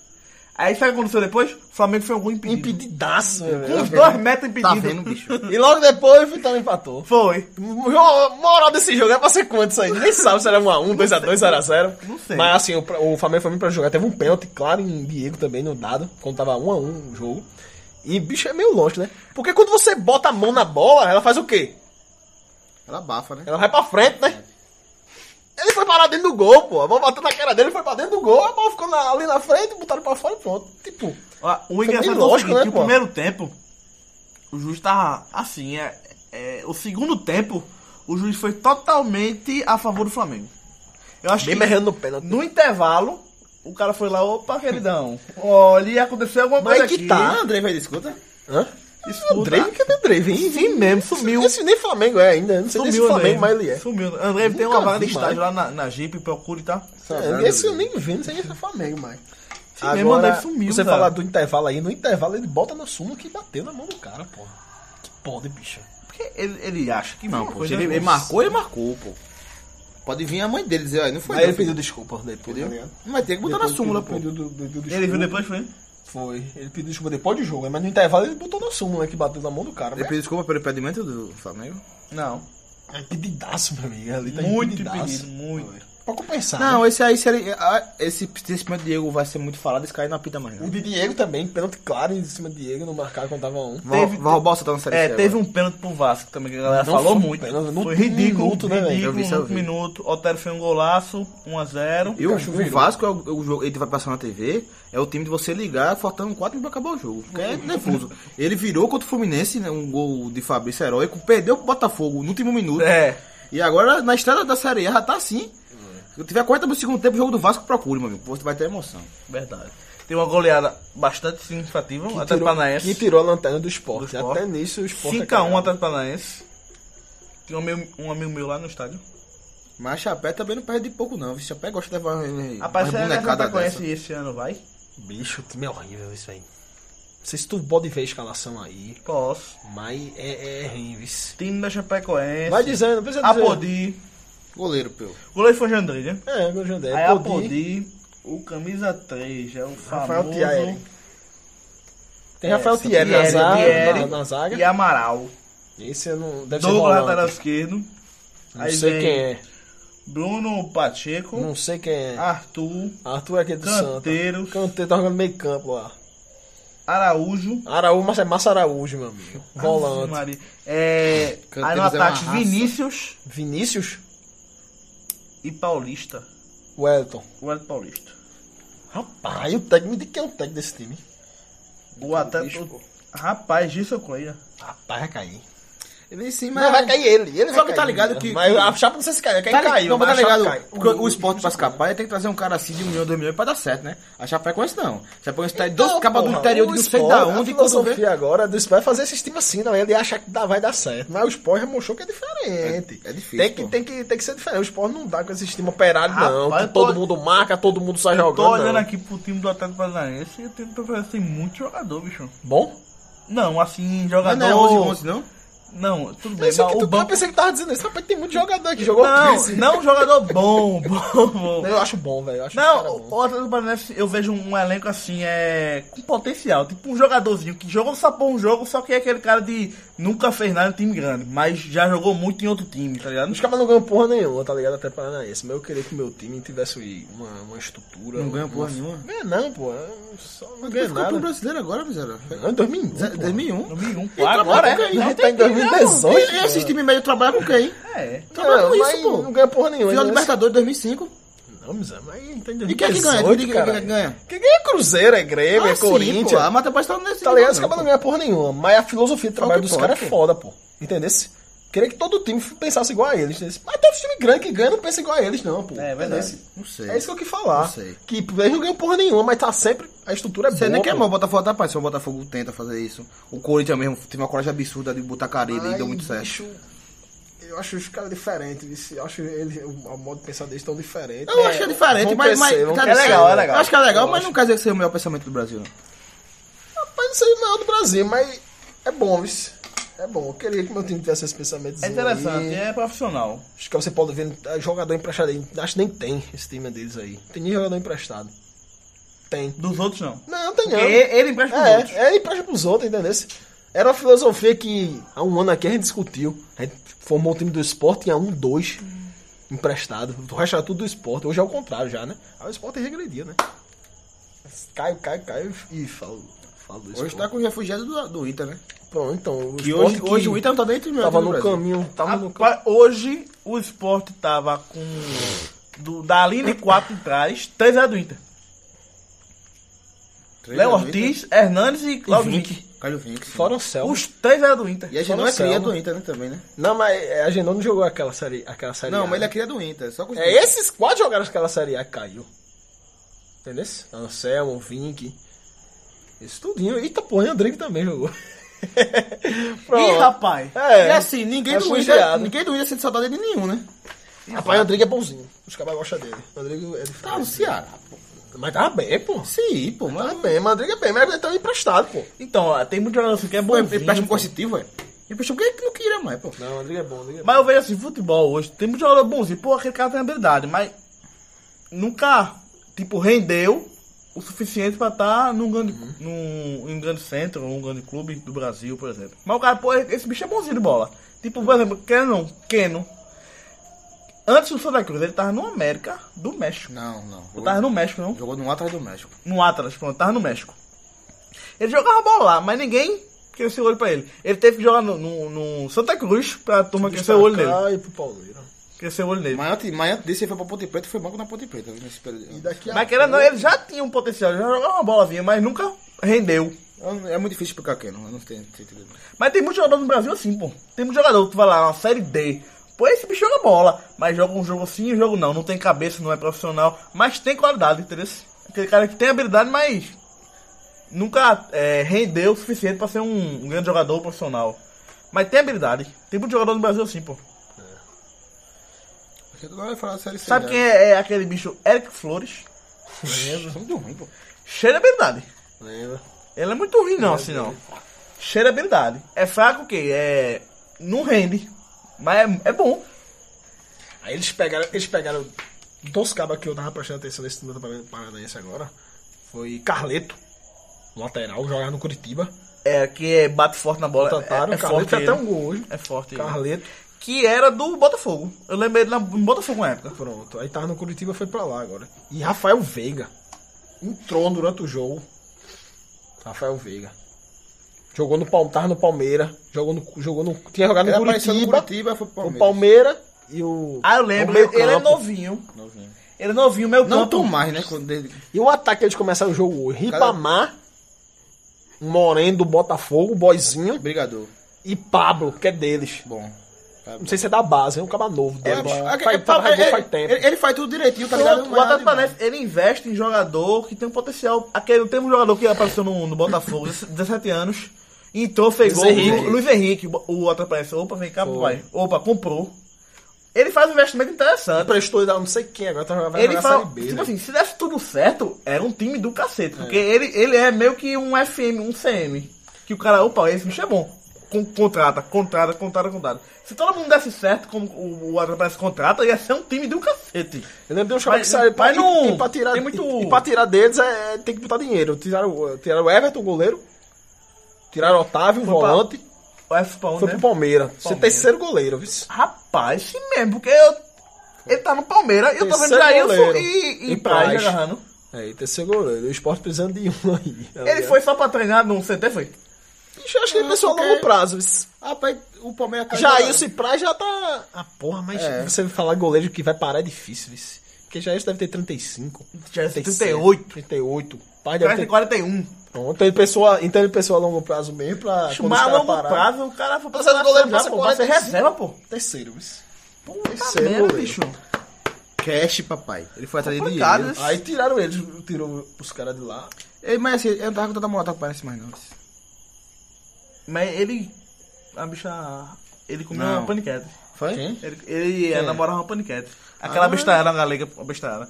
Aí sabe o que aconteceu depois? O Flamengo foi um gol impedido. Impedidaço, Com velho. os dois metros Tá impedidos. vendo, bicho? E logo depois o Vitória empatou. Foi. Moral desse jogo é pra ser quanto isso aí? Nem sabe se era 1x1, 2x2, 0x0. Não sei. Mas assim, o, o Flamengo foi muito pra jogar. Teve um pênalti, claro, em Diego também, no dado, quando tava 1x1 o jogo. E, bicho, é meio longe, né? Porque quando você bota a mão na bola, ela faz o quê? Ela abafa, né? Ela vai pra frente, né? Ele foi parar dentro do gol, pô. A bola bateu na cara dele, foi pra dentro do gol, a bola ficou na- ali na frente, botaram pra fora e pronto. Tipo, O engraçado é o seguinte, né, que o pô? primeiro tempo, o juiz tava assim, é, é, o segundo tempo, o juiz foi totalmente a favor do Flamengo. Eu acho bem que merrendo no pênalti. no intervalo, o cara foi lá, opa, queridão, olha, ia acontecer alguma Mas coisa que aqui. tá. André vai discuta? Hã? Escuta. O Drake, cadê o Drake? hein? Sim mesmo, sumiu. Esse nem Flamengo é ainda. Não sei nem se Sumiu, Flamengo, André. mas ele é. Sumiu. André tem uma vaga de estágio mais. lá na, na Jeep, procure, tá? É, esse eu nem vi, não sei se é Flamengo, mas. Sim mesmo, André sumiu, você cara. falar do intervalo aí, no intervalo ele bota na súmula que bateu na mão do cara, porra. Que pode, bicho. Porque ele, ele acha que Não, pô. ele, ele marcou, ele marcou, pô. Pode vir a mãe dele dizer, não foi. Aí não, ele filho. pediu desculpa depois, tá ligado? Mas tem que botar na Depois súmula, pediu- pô. pediu- pediu- pediu Ele viu desculpa. depois, foi? Foi. Ele pediu desculpa depois do jogo, mas no intervalo ele botou na súmula que bateu na mão do cara. Ele Mas pediu desculpa pelo impedimento do Flamengo? Não. é pedidaço, meu amigo. Ali tá Muito impedidaço. impedido, muito. Pra compensar. Não, né? esse aí seria. ah, Esse esse de Diego vai ser muito falado, esse cara não apita mais. O Não. de Diego também, pênalti claro em cima de Diego, não marcaram quando tava um. Vai, vai roubar o Santana na série É, C teve agora. um pênalti pro Vasco também, que a galera Não falou foi muito. pênalti, no foi ridículo, minuto, né, velho? Eu vi ridículo, eu vi. minuto. Otero fez um golaço, 1x0. E o, o. Vasco, é o, o jogo, ele vai passar na TV, é o time de você ligar, faltando 4 minutos pra acabar o jogo. Porque é nervoso. Ele virou contra o Fluminense, né, um gol de Fabrício Heróico, perdeu pro Botafogo no último minuto. É. E agora, na estrada da Série A, já tá assim. Se eu tiver 40 do segundo tempo, o jogo do Vasco, procure, meu amigo. Você vai ter emoção. Verdade. Tem uma goleada bastante significativa, Que até tirou, Paranaense. que tirou a lanterna do esporte. Do Sport. Até nisso o esporte. 5x1 até Paranaense. Tinha um amigo, um amigo meu lá no estádio. Mas Chapé também não perde de pouco, não. O Chapé gosta de levar uma Rapaz, você bonecada não conhece esse ano, vai? Bicho, o time é horrível isso aí. Não sei se tu pode ver a escalação aí, Posso. mas é, é ruim, vice. Time da Chapecoense. Vai dizendo, não precisa dizer. Apodi. Goleiro, pô. Goleiro foi Jandrilha. É, meu Jandé. Aí Apodi. Apodi. O camisa 3 é o Rafael famoso... Thierry. Tem Rafael É, Thierry na Thierry, zaga. Thierry na, na zaga. E Amaral. Esse eu não. Deve ser Douglas lateral esquerdo. Não Aí sei quem é. Bruno Pacheco. Não sei quem é. Arthur. Arthur é aquele do Santa. Canteiros. Canteiro tá jogando meio campo lá. Araújo. Araújo, mas é Massa Araújo, meu amigo. Ave Volante. Maria. É, aí no é ataque raça. Vinícius Vinícius? E Paulista. Wellington. O Hélio Paulista. Rapaz, o técnico, me diga quem é o técnico desse time. O até, o- Rapaz, Gilson Coelho. Rapaz, vai cair. Ele sim, Mas vai cair ele. ele Só que tá ligado que- Mas a chapa não sei se caiu. Quem Tá caiu? não, mas tá a ligado? cai. Porque o esporte pra escapar, ele tem que trazer um cara assim de um milhão, dois milhões pra dar certo, né? A Chapecoense não. A Chapecoense tá dois Não, cabas do interior o de não sei da A onde vê... filosofia agora do Sport é fazer esse time assim, não. Ele acha que dá, vai dar certo. Mas o Sport já mostrou que é diferente. É- é difícil, Tem que, tem, que, tem que ser diferente. O Sport não dá com esse time operário, não. Que todo mundo marca, todo mundo sai jogando. Tô olhando não. aqui pro time do Atlético Paranaense e o time do Paranaense tem muito jogador, bicho. Bom? Não, assim, jogador... não é 11 11 não? Não, tudo Eu, bem, sei mas que o tu, eu banco... pensei que tava dizendo isso. Rapaz, tem muito jogador aqui. Jogou Não, 15. não jogador bom, bom, bom. Eu acho bom, velho. eu Não, o Atlético Paranaense, eu vejo um elenco assim, é. com potencial. Tipo um jogadorzinho que jogou só um jogo, só que é aquele cara de nunca fez nada em time grande, mas já jogou muito em outro time, tá ligado? Os caras não ganham porra nenhuma, tá ligado? Até Paranaense. Mas eu queria que o meu time tivesse uma, uma estrutura. Não ganha uma- porra nenhuma. Ganha não, pô. Só não ganha ficou nada. brasileiro agora, miséria. Não, em 2001. pô. 2001. 2001, Então, agora é. A gente tá em 2018. E esses times médio trabalham com quem? É. Trabalha Não, com isso, pô. não ganha porra nenhuma. Final né? Libertadores 2005. Não, mas tá em 2018, E quem é que ganha? Quem é que ganha? Quem ganha é Cruzeiro, é Grêmio, é Ah, sim, Corinthians. pô, a tá nesse Tá ligado? Os nível, caras não ganham porra nenhuma. Mas a filosofia de trabalho dos caras é foda, pô. Entendesse? Queria que todo time pensasse igual a eles. entendesse? Mas tem uns times grandes que ganham não pensa igual a eles, não, pô. É verdade. Entendesse? Não sei. É isso que eu quis falar. Não sei. Que eles não ganham porra nenhuma, mas tá sempre. A estrutura é Você boa. nem quer mal o Botafogo tá participando, o Botafogo tenta fazer isso. O Corinthians mesmo teve uma coragem absurda de botar Caribe e deu muito certo. bicho, eu acho os caras diferentes, vice. eu acho eles, o, o modo de pensar deles tão diferente. Eu acho que é diferente, vão mas, mas crescer, tá- crescer, é legal, é legal. Eu acho que é legal, Eu mas acho. não quer dizer que seja o melhor pensamento do Brasil. não. Rapaz, não sei o maior do Brasil, mas é bom, vice. É bom. Eu queria que meu time tivesse esse pensamento. É interessante, é profissional. Acho que você pode ver é, jogador emprestado aí. Acho que nem tem esse time deles aí. Tem nem jogador emprestado. Tem. Dos outros não. Não, tem não. Ele, ele empresta pros É, outros. é, ele empresta pros outros, entendeu? Era uma filosofia que há um ano aqui a gente discutiu. A gente formou o time do esporte, tinha um, dois emprestado. O resto era tudo do esporte. Hoje é o contrário já, né? Aí o esporte regredia, né? Caio, Caio, Caio e falo, falo do Hoje esporte. tá com o refugiado do, do Inter, né? Pronto, então. O Que hoje, que hoje o Inter não tá dentro do meu tava no caminho. Tava no caminho. Hoje o esporte tava com. Do, da linha de quatro atrás, três era do Inter. Três Léo Ortiz, Hernandes e Claudio Vink. Caio Vink. Fora o céu. Os três eram do Inter. E a gente não Fora é cria do Inter, né, também, né? Não, mas a gente não jogou aquela série. Aquela série Não, A, mas ele é né? cria do Inter. Só com os É esses quatro jogaram aquela série A caiu. Entendeu? Anselmo, Vink. Isso tudinho. Eita porra, e Andrigo também jogou. Ih, rapaz. É. E assim, ninguém do. Inter, ninguém do Inter sente saudade de nenhum, né? Rapaz, Andrigo é bonzinho. Os caras gostam dele. Andrigo é diferente. Tá no Ceará, pô. Mas tava bem, pô. Sim, pô. Mas bem, mas Andrigo é bem. Mas ele tá emprestado, pô. Então, ó, tem muito jogador assim que é bom. ele empréstimo coercitivo, velho. Empréstimo que não queria mais, pô. Não, Andrigo é bom. É bom. Mas eu vejo assim, futebol hoje, tem muito jogador bonzinho. Pô, aquele cara tem habilidade, mas nunca, tipo, rendeu o suficiente pra estar num grande, num, em um grande centro, ou um grande clube do Brasil, por exemplo. Mas o cara, pô, esse bicho é bonzinho de bola. Tipo, por exemplo, Keno, Keno. Antes do Santa Cruz, ele tava no América do México. Não, não. Eu tava no México, não? Jogou no Atlas do México. No Atlas, pronto, tava no México. Ele jogava bola lá, mas ninguém cresceu o olho pra ele. Ele teve que jogar no, no- no Santa Cruz pra turma crescer o olho nele. E pro Palmeiras. Crescer o olho nele. Mas antes, mas antes disso, ele foi pra Ponte Preta e foi banco na Ponte Preta nesse período. E daqui a Mas querendo não, ele já tinha um potencial, já jogava uma bolazinha, mas nunca rendeu. Eu- É muito difícil explicar quem, não. Eu não tenho sentido. Mas tem muitos jogadores no Brasil assim, pô. Tem muito jogador que tu vai lá, uma série D. Pô, esse bicho joga bola, mas joga um jogo sim e um jogo não. Não tem cabeça, não é profissional, mas tem qualidade, entendeu? Aquele cara que tem habilidade, mas nunca é, rendeu o suficiente pra ser um, um grande jogador profissional. Mas tem habilidade. Tem muito jogador no Brasil assim, pô. Porque agora vai falar série C. Sabe já. quem é, é aquele bicho? Eric Flores. São muito ruim, pô. Cheio de habilidade. Lembra? Ele é muito ruim não, assim não. Cheio de habilidade. É fraco o quê? É. Não rende. Mas é, é bom. Aí eles pegaram, eles pegaram dois cabos que eu tava prestando atenção nesse time do Paranaense agora. Foi Carleto, lateral, jogava no Curitiba. É, que é, bate forte na bola. É, é Carleto forte até ele. um gol hoje. É forte. ele. Carleto, Que era do Botafogo. Eu lembrei ele na- no Botafogo na época. pronto. Aí tava no Curitiba foi pra lá agora. E Rafael Veiga entrou durante o jogo. Rafael Veiga. Jogou no Palmeiras, tava no Palmeiras, jogou no, jogou no, tinha jogado no Ele apareceu no Curitiba, Curitiba, foi pro o Palmeiras. Palmeiras e o Ah, eu lembro. Ele, ele é novinho. Novinho. Ele é novinho, meu Não campo. tão mais, né? Quando ele... E o ataque eles começaram o jogo hoje. Ripamar, Moreno do Botafogo, Boizinho Brigador. e Pablo, que é deles. Bom. Tá Não sei se é da base, é um cara novo É, faz, É, faz, é, é, faz tempo. Ele, ele faz tudo direitinho, tá ligado? O Atlético. Paranaense, ele investe em jogador que tem um potencial. Aquele, tem um jogador que apareceu no, no Botafogo, 17 anos, entrou, fez gol. Luiz Henrique. Luiz Henrique, o Atlético Paranaense, opa, vem cá, papai. Opa, comprou. Ele faz um investimento interessante. Prestou ele a não sei quem, agora tá vai Ele fala, B. tipo né? assim, se desse tudo certo, era um time do cacete. Porque ele, ele é meio que um FM, um CM. Que o cara, opa, esse bicho é bom. Con- contrata, contrata, contrata, contrata. Se todo mundo desse certo, como o, o Atlético contrata, ia ser um time do cacete. Eu lembro de um jogo que saiu pra, não- e, e pra tirar, tem muito- e, e pra tirar deles é, tem que botar dinheiro. Tiraram, tiraram o Everton, o goleiro. Tiraram o Otávio, um Foi pra- volante. O pra onde, Foi né? pro Palmeiras. Palmeiras. terceiro goleiro, viu? Rapaz, sim mesmo, porque eu, ele tá no Palmeiras eu tô vendo Jailson goleiro. e, e, E Praz. agarrando. É, e terceiro goleiro. O esporte precisando de um aí. Ele foi só pra treinar no CT, foi? Eu acho que ele pensou a longo prazo. Ah, pai, o Palmeiras tá... Jailson e Praz já tá. Ah, porra, mas É. você falar goleiro que vai parar é difícil, viu? Porque Jailson deve ter 35. Jailson 37, 38. 38. Paz Praz deve ter 41. Pronto, então ele pensou, a- então ele pensou a longo prazo mesmo pra. Mas a longo parar. prazo, o cara foi pra é goleiro já, passa pô, vai ser 45. reserva, pô. Terceiro, viu? Puta Terceiro merda, goleiro. bicho. Cash, papai. Ele foi atrás de dinheiro. Aí tiraram eles, tirou os caras de lá. Ei, Mas assim, eu não tava com tanta moral com parece mais não. Mas ele. A bicha. Ele comeu Não. uma paniquete. Foi? Quem? Ele, ele Quem? namorava uma paniquete. Aquela bestalhada galega, a bestalhada.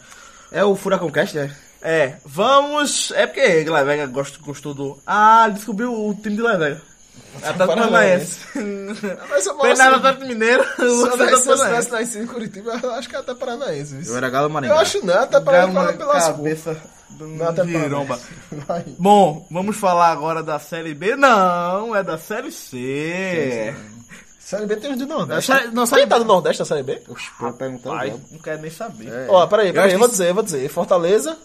É o Furacão Cast, né? É, vamos. É porque Glavega gost- gostou do. Ah, ele descobriu o time de Glavega. Atlético Paranaense. Mas eu Foi nada Atlético Mineiro. Se eu o tivesse- eu nascido em Curitiba, eu acho que é até paranaense. Eu era Galo Maringá. Eu acho não, até paranaense pelas. Cabeça do Não, até. Bom, vamos falar agora da Série B? Não, é da Série C. Série B tem os do Nordeste. Série- não, Série Quem tá do Nordeste na Série B? Oxe, Pai, logo. não quero nem saber. É. Ó, peraí, peraí, acho eu vou que- dizer, eu vou dizer. Fortaleza,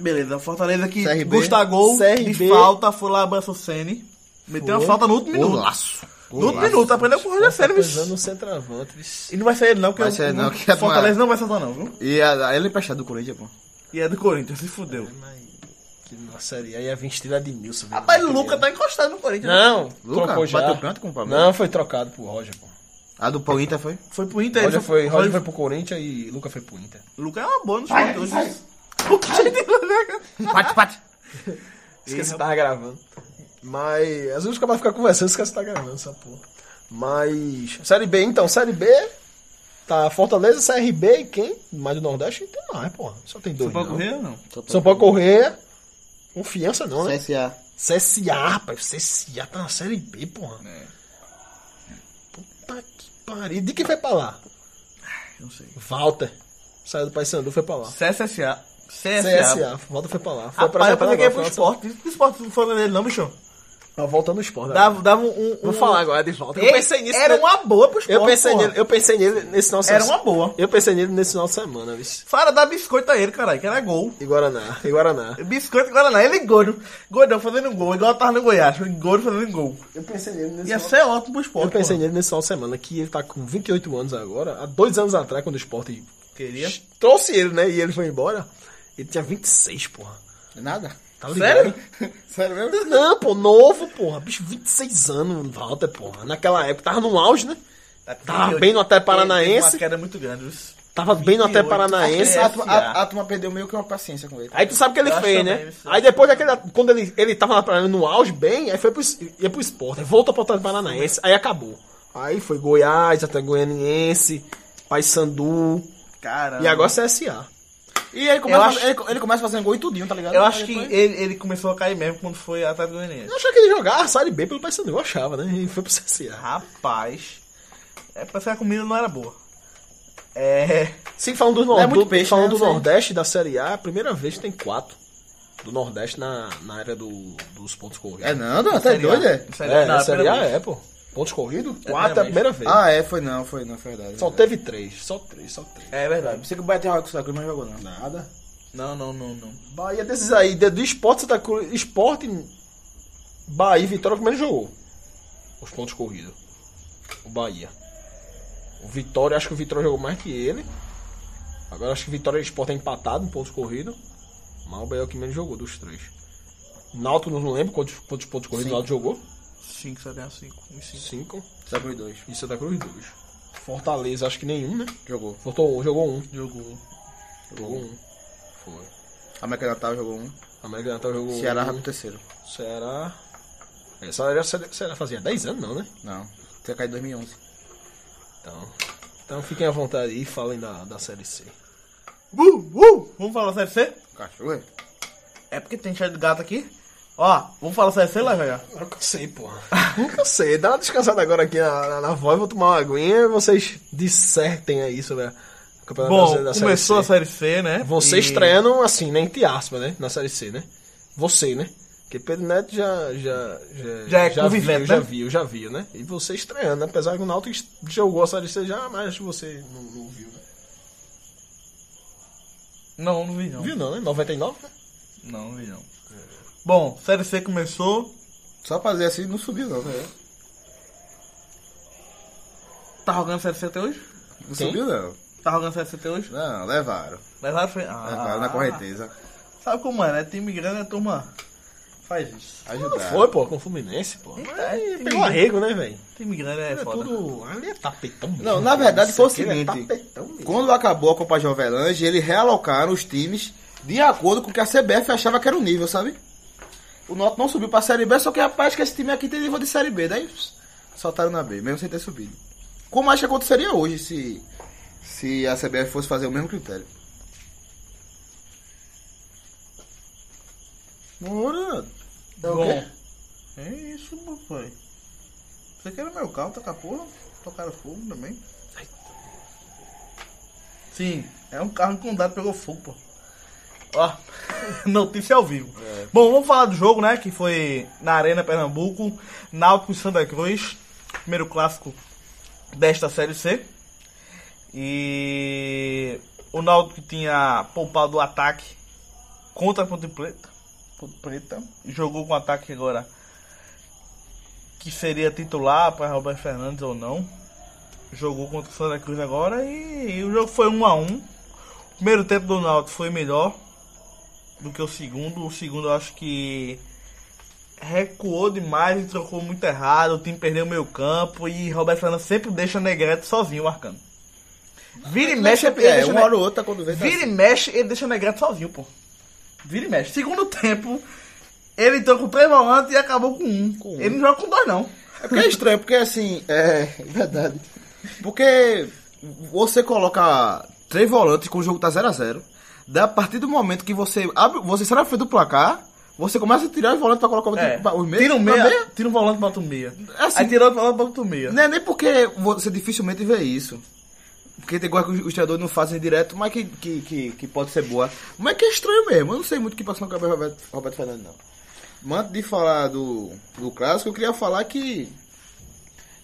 Beleza, Fortaleza que CRB, Gustavo CRB. de falta foi lá abraçou o Sene. Meteu uma falta no último minuto. Golaço. No último minuto, aprendeu com o Roger Ceni, pesando no centroavante. E não vai ser ele não, porque Vai o- ser o não, que é do Fortaleza não vai saltar não, viu? E a, a ele é emprestado do Corinthians, pô. E é do Corinthians, se fudeu. Mas que na Série A ia vir estilo de Nilson. Rapaz, o Luca tá encostado no Corinthians. né? Não, Luca, trocou já. bateu pronto com o Palmeiras? Não, foi trocado pro Roger, pô. A do Paulita foi? Foi pro Inter. Roger foi, Roger foi pro Corinthians e Luca foi pro Inter. Luca é uma boa nos jogadores. Pate, pate. Esqueci que tava gravando. Mas. Às vezes os caras ficam conversando, esquece que tá gravando essa porra. Mas. Série B, então, Série B. Tá Fortaleza, CRB e quem? Mais do Nordeste não tem mais, porra. Só tem dois. São Paulo não. Correia não? São Paulo Correia. Confiança não, né? CSA. CSA, rapaz. CSA tá na Série B, porra. É. Puta que pariu. De quem foi pra lá? Não sei. Walter. Saiu do Paysandu, foi pra lá. CSA. CSA. CSA. Walter foi pra lá. Foi eu pensei que ia pro esporte. O esporte não foi dele não, bicho. Mas voltando no esporte. Dava, dava um, um- Vou falar agora de volta. Eu Ei, pensei nisso. Era uma boa pro esporte. eu pensei, porra. nele, eu pensei nele nesse final de Era semana. uma boa. Eu pensei nele nesse final de semana, bicho. Fara, dá biscoito a ele, caralho, que era gol. E Guaraná, e Guaraná. Biscoito agora não, ele gordo. Gordão fazendo gol, igual tava no Goiás, gordo fazendo gol. Eu pensei nele nesse Ia ser ótimo pro esporte. Eu pensei porra. nele nesse final de semana, que ele tá com 28 anos agora. Há dois anos atrás, quando o esporte Queria. trouxe ele, né? E ele foi embora. Ele tinha 26, porra. Nada. Tá ligado? Sério? Sério mesmo? Não, pô, novo, porra. Bicho, 26 anos, Walter, porra. Naquela época, tava no auge, né? Tava bem no Até Paranaense. Uma queda muito grande. viu? Tava bem no Até 28. Paranaense. É, A, turma- a, a turma perdeu meio que uma paciência com ele. Aí tu sabe o que ele Eu fez, né? Aí depois daquele. Quando ele, ele tava no auge bem, aí foi pro, ia pro esporte. Aí voltou pro Atlético Paranaense, aí acabou. Aí foi Goiás, até Goianiense, Paysandu. Cara. E agora CSA. E ele começa, acho- fazer- ele, ele começa fazendo gol e tudinho, tá ligado? Eu acho que depois- ele, ele começou a cair mesmo quando foi atrás do Goianiense. Eu achava que ele jogava a Série B pelo Paysandu, eu achava, né? E foi pro CSA. Rapaz. É pra ser a comida não era boa. É. Sim, falando do, É Nord, muito do- peixe, falando né? do. Nordeste da Série A, é a primeira vez que tem quatro. Do Nordeste na, na área do, dos pontos corridos. É não, não, tá Série A. doido, é? Série É, não, na Série A vez. é, pô. Pontos corridos, É quatro é a primeira vez. Ah, é, foi não, foi não, foi verdade. Só teve três, só três, só três. É verdade. Pensei que o Bahia tinha jogado com o Santa Cruz, mas não jogou não. Nada. Não, não, não, não. Bahia desses aí, do esporte Santa Cruz, esporte, Bahia e Vitória como ele jogou. Os pontos corridos. O Bahia. O Vitória, acho que o Vitória jogou mais que ele. Agora acho que o Vitória e o esporte é empatado em pontos corridos. Mas o Bahia é o que menos jogou dos três. Náutico, não lembro quantos, quantos pontos corridos o Náutico jogou. 5, você tem 5. 5. Cinco. Santa Cruz 2. E Santa Cruz, dois. Fortaleza, acho que nenhum, né? Jogou. Faltou, jogou um. Jogou. Jogou um. Foi. América Natal jogou um. América do Natal jogou Ceará um. jogou o terceiro. Ceará. É, Ceará, Ceará fazia 10 anos, não, né? Não, tinha caído em 2011. Então, então fiquem à vontade e falem da, da Série C. Uh, uh! Vamos falar Série C? Cachorro, é? É porque tem cheio de gato aqui. Ó, vamos falar Série C, lá, velho? Eu cansei, porra. Eu cansei. Dá uma descansada agora aqui na, na, na voz, vou tomar uma aguinha e vocês dissertem aí sobre a Campeonato Bom, da Série começou a C. Série C, né? Você E- estreando, assim, né? Entre aspas, né? Na Série C, né? Você, né? Porque Pedro Neto já. Já, já, Já é viu, convivente, já né? viu, já viu, né? E você estreando, apesar que o Náutico jogou a Série C já, mas acho que você não, não viu, né? Não, não vi não. Viu não, né? 99, né? Não, não vi não. Bom, Série C começou. Só fazer assim não subiu não, né? Tá jogando Série C até hoje? Não Quem? subiu não. Tá jogando Série C até hoje? Não, levaram. Levaram foi. Ah, Levaram na correnteza. Sabe como é, né? Time grande, a turma faz isso. Não Ajudaram. foi, pô, com o Fluminense, pô. Pegou grande. arrego, né, velho? Time grande é É foda. tudo. Ali é tapetão mesmo. Não, na verdade foi o aqui é seguinte. Quando acabou a Copa Jovelange, eles realocaram os times de acordo com o que a CBF achava que era o nível, sabe? O Norte não subiu pra Série B, só que rapaz, que esse time aqui tem nível de Série B. Daí pss, soltaram na B, mesmo sem ter subido. Como acho que aconteceria hoje se, se a CBF fosse fazer o mesmo critério? Ora, é o Bom, quê? é isso, papai. Você quer meu carro, tocar porra? Tocaram fogo também. Sim, é um carro que dado pegou fogo, pô. Ó, notícia ao vivo. Bom, vamos falar do jogo, né? Que foi na Arena Pernambuco, Náutico e Santa Cruz. Primeiro clássico desta Série C. E o Náutico tinha poupado o ataque contra a Ponte Preta. Ponte Preta. Jogou com ataque agora que seria titular para Roberto Fernandes ou não. Jogou contra o Santa Cruz agora e, o jogo foi 1 a 1 O primeiro tempo do Náutico foi melhor do que o segundo. O segundo eu acho que recuou demais e trocou muito errado. O time perdeu o meio campo e Roberto Fernandes sempre deixa Negrete sozinho marcando. Vira e mexe, é, deixa uma hora ou outra quando vê tá Vira e assim. mexe, ele deixa Negrete sozinho, pô. Vira e mexe. Segundo tempo, ele entrou com três volantes e acabou com um. um. Ele não joga com dois, não. É porque é estranho, porque assim, é verdade. Porque você coloca três volantes com o jogo tá 0x0. Daí a partir do momento que você abre, você sai na frente do placar, você começa a tirar os volantes pra colocar É. os meios. Tira um pra meia, tira um volante, bota um meia. Assim, Aí tira outro volante, bota um meia. Não é nem porque você dificilmente vê isso. Porque tem coisa que os os treinadores não fazem direto, mas que, que, que, que pode ser boa. Mas que é estranho mesmo. Eu não sei muito o que passou na cabeça do Roberto, Roberto Fernandes, não. antes de falar do, do clássico, eu queria falar que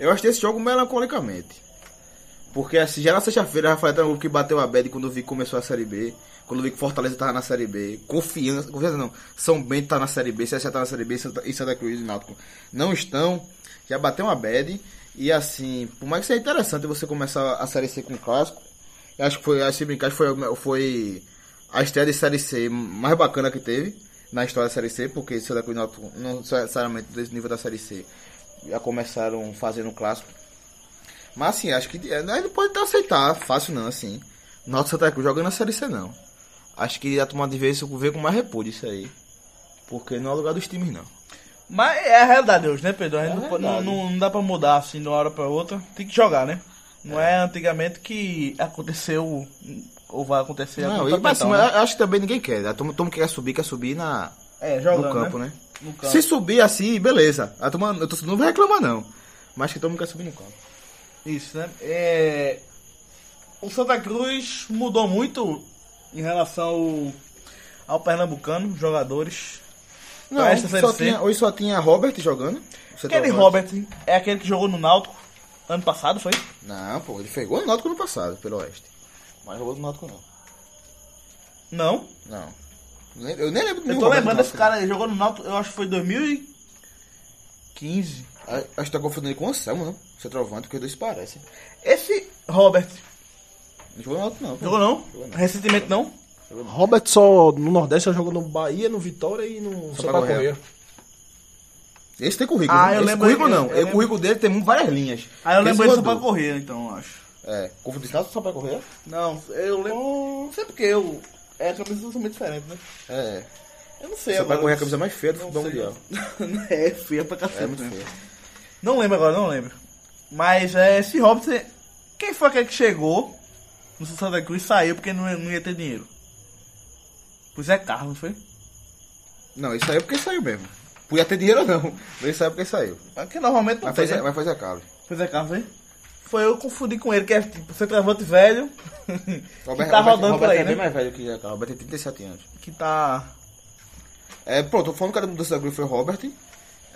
eu achei esse jogo melancolicamente. Porque assim, já na sexta-feira, Rafael Trangulo que bateu a bad quando eu vi que começou a Série B. Quando eu vi que Fortaleza tava na Série B. Confiança, confiança não. São Bento tá na Série B, CSA tá na Série B e Santa Cruz e Náutico não estão. Já bateu uma bad. E assim, por mais que seja interessante você começar a Série C com o clássico, eu acho que foi, que brincar, foi, foi a estreia de Série C mais bacana que teve na história da Série C, porque Santa Cruz e Náutico não necessariamente desse nível da Série C já começaram fazendo clássico. Mas assim, acho que é, não não pode aceitar fácil não, assim. E Santa Cruz jogando na Série C não. Acho que a turma de vez ver com mais repúdio isso aí. Porque não é lugar dos times não. Mas é a realidade hoje, né, Pedro? A gente É a não, não, não- não dá pra mudar assim de uma hora pra outra. Tem que jogar, né? Não é, antigamente que aconteceu ou vai acontecer Não, e, mas né? eu acho que também ninguém quer. A turma, turma que quer subir, quer subir na, É, no jogando, campo, né? No campo. Se subir assim, beleza. A turma, eu tô, não vai reclamar não. Mas que todo mundo quer subir no campo. Isso, né? É... O Santa Cruz mudou muito em relação ao, ao Pernambucano, jogadores. Não, Pra esta só tinha, hoje só tinha Robert jogando. Aquele. Robert é aquele que jogou no Náutico ano passado, foi? Não, pô, ele pegou no Náutico no passado, pelo Oeste. Mas jogou no Náutico não. Não. Não. Eu nem lembro do Eu tô Roberto lembrando desse Náutico. cara, ele jogou no Náutico, eu acho que foi 2015. Ah, Acho que tá confundindo com o Anselmo, não? Centroavante, porque os dois parecem. Esse Robert, Não jogou não. pô. jogou não? Jogou não. Recentemente não? Robert só no Nordeste só jogou no Bahia, no Vitória e no Só Sampaio pra correr. Correia. Esse tem currículo. Ah, né? eu Esse lembro- currículo eu- não. eu o currículo dele tem várias linhas. Ah, eu Esse lembro isso rodou. pra correr, então, eu acho. É, confundi Náutico só pra correr? Não, eu lembro. Não sei porque eu. É camisa totalmente diferente, né? É. Eu não sei pra agora. correr a camisa mais feia do futebol mundial. é feia pra cacete. É muito né? feia. Não lembro agora, não lembro. Mas é, esse Robson. Quem foi aquele que chegou no Santa Cruz e saiu porque não, ia- não ia ter dinheiro? Pois é Carlos, não foi? Não, isso saiu porque saiu mesmo. Podia ter dinheiro ou não. Isso saiu porque saiu. Porque normalmente não Mas tem. foi, né? mas foi Zé Carlos. Pois é Carlos, foi? Foi eu que confundi com ele, que é tipo centroavante velho. Robert, que tá Robert- rodando por Robert aí, é bem né? mais velho que Zé Carlos. Robert tem 37 anos. Que tá. É, pronto, falando que a mudança da Cruz foi o Robert.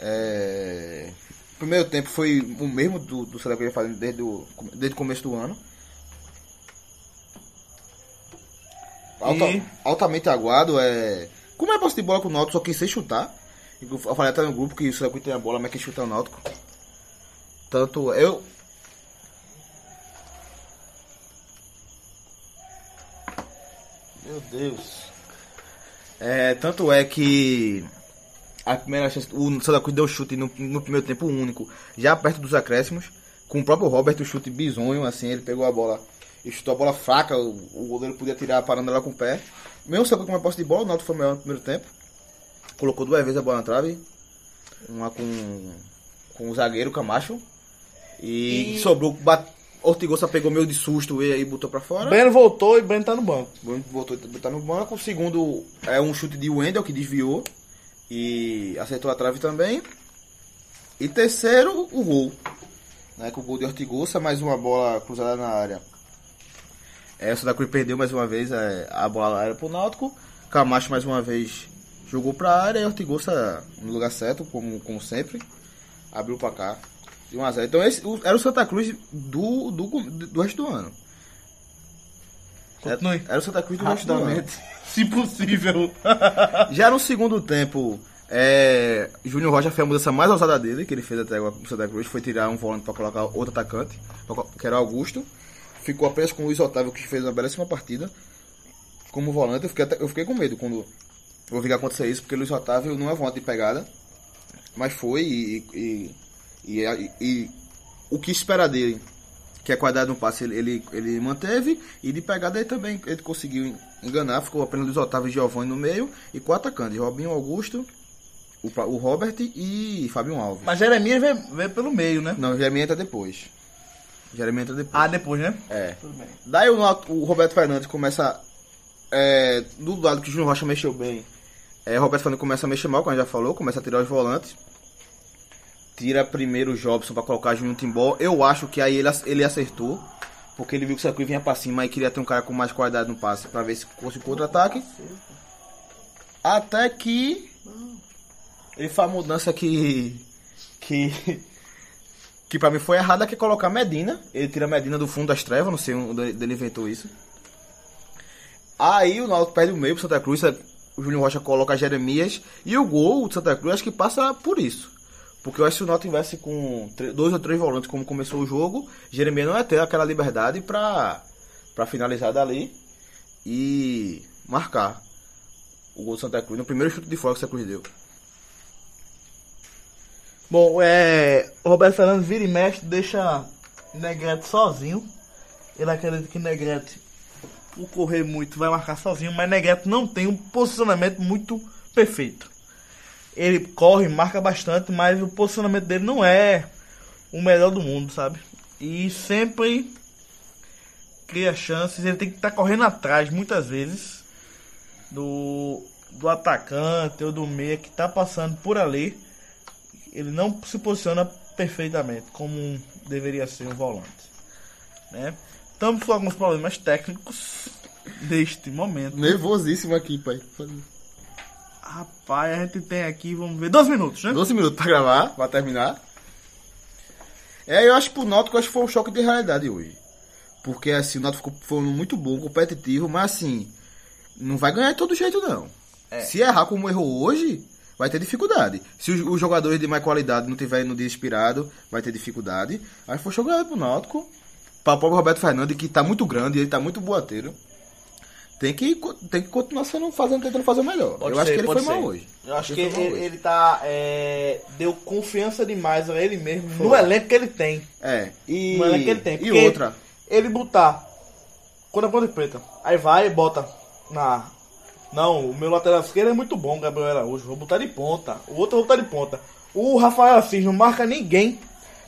É, o primeiro tempo foi o mesmo do, do Santa Cruz fazendo desde o, desde o começo do ano. Alta- E- altamente aguado. É, como é posse de bola com o Náutico, só quem sei chutar. Eu falei até no grupo que o Cruz tem a bola, mas quem chuta é o Náutico. Tanto eu. Meu Deus. É, tanto é que a primeira chance, o Santa Cruz deu chute no, no primeiro tempo único, já perto dos acréscimos, com o próprio Robert, o chute bizonho, assim, ele pegou a bola e chutou a bola fraca, o, o goleiro podia tirar parando ela com o pé. Mesmo Santa Cruz com uma posse de bola, o Náutico foi melhor no primeiro tempo, colocou duas vezes a bola na trave, uma com, com o zagueiro Camacho, e, E- sobrou, Ortigosa pegou meio de susto e aí botou pra fora. Breno voltou e Breno tá no banco. Bruno voltou a botar no banco. O segundo é um chute de Wendel que desviou e acertou a trave também. E terceiro, o gol. Né, com o gol de Ortigosa, mais uma bola cruzada na área. Essa da Cruz perdeu mais uma vez é, a bola na área pro Náutico. Camacho mais uma vez jogou pra área e Ortigosa no lugar certo, como, como sempre. Abriu pra cá. De 1 a 0. Então esse o- era o Santa Cruz do, do, do resto do ano. Continue. Era o Santa Cruz do resto do ano. Se possível. Já no segundo tempo, é, Júnior Rocha fez a mudança mais ousada dele, que ele fez até agora com o Santa Cruz, foi tirar um volante para colocar outro atacante, que era Augusto. Ficou apenas com o Luiz Otávio, que fez uma belíssima partida. Como volante, eu fiquei, até- eu fiquei com medo quando eu vi que acontecer isso, porque o Luiz Otávio não é volante de pegada, mas foi e, e, e, e- e o que esperar dele, que é qualidade no passe, ele, ele, ele manteve, e de pegada ele também ele conseguiu enganar, ficou apenas Luiz Otávio e Giovanni no meio, e quatro atacantes, Robinho Augusto, o, o Robert e Fabinho Alves. Mas Jeremias veio, veio pelo meio, né? Não, Jeremy entra depois. Jeremy entra depois. Ah, depois, né? É. Tudo bem. Daí o, o Roberto Fernandes começa. É, do lado que o Júnior Rocha mexeu bem. É, o Roberto Fernandes começa a mexer mal, como a gente já falou, começa a tirar os volantes. Tira primeiro o Jobson pra colocar Júnior Timbó. Eu acho que aí ele, ele acertou. Porque ele viu que o Sacui vinha pra cima e queria ter um cara com mais qualidade no passe pra ver se fosse contra-ataque. Até que Ele faz a mudança que. que. que pra mim foi errada, que é colocar Medina. Ele tira Medina do fundo das trevas, não sei onde ele inventou isso. Aí o Náutico perde o meio pro Santa Cruz, o Júnior Rocha coloca Jeremias. E o gol do Santa Cruz acho que passa por isso. Porque eu acho que se o Náutico tivesse com dois ou três volantes como começou o jogo, Jeremias não ia ter aquela liberdade pra, pra finalizar dali e marcar o gol do Santa Cruz no primeiro chute de fora que o Santa Cruz deu. Bom, é. O Roberto Fernandes vira e mexe, deixa Negrete sozinho. Ele acredita que Negrete, por correr muito, vai marcar sozinho, mas Negrete não tem um posicionamento muito perfeito. Ele corre, marca bastante, mas o posicionamento dele não é o melhor do mundo, sabe? E sempre cria chances, ele tem que estar correndo atrás muitas vezes do, do atacante ou do meia que está passando por ali ele não se posiciona perfeitamente como deveria ser um volante. Né? Estamos com alguns problemas técnicos neste momento. Nervosíssimo aqui, pai. Rapaz, a gente tem aqui, vamos ver, 12 minutos, né? 12 minutos pra gravar, pra terminar. É, eu acho que pro Náutico acho que foi um choque de realidade hoje. Porque assim, o Náutico foi muito bom, competitivo, mas assim, não vai ganhar de todo jeito não. Se errar como errou hoje, vai ter dificuldade. Se os, os jogadores de mais qualidade não tiverem no dia inspirado, vai ter dificuldade. Aí foi jogado pro Náutico. O próprio Roberto Fernandes, que tá muito grande, ele tá muito boateiro. Tem que, tem que continuar sendo, fazendo, tentando fazer o melhor. Pode eu acho ser, que ele foi ser. mal hoje. Eu acho que Ele foi ele, ele tá. é, deu confiança demais a ele mesmo no elenco que ele tem. É, e, No elenco que ele tem. e outra. Ele botar. Quando é ponta preta. Aí vai e bota na. Não, o meu lateral esquerdo é muito bom, Gabriel Araújo. Vou botar de ponta. O outro eu vou botar de ponta. O Rafael Assis não marca ninguém.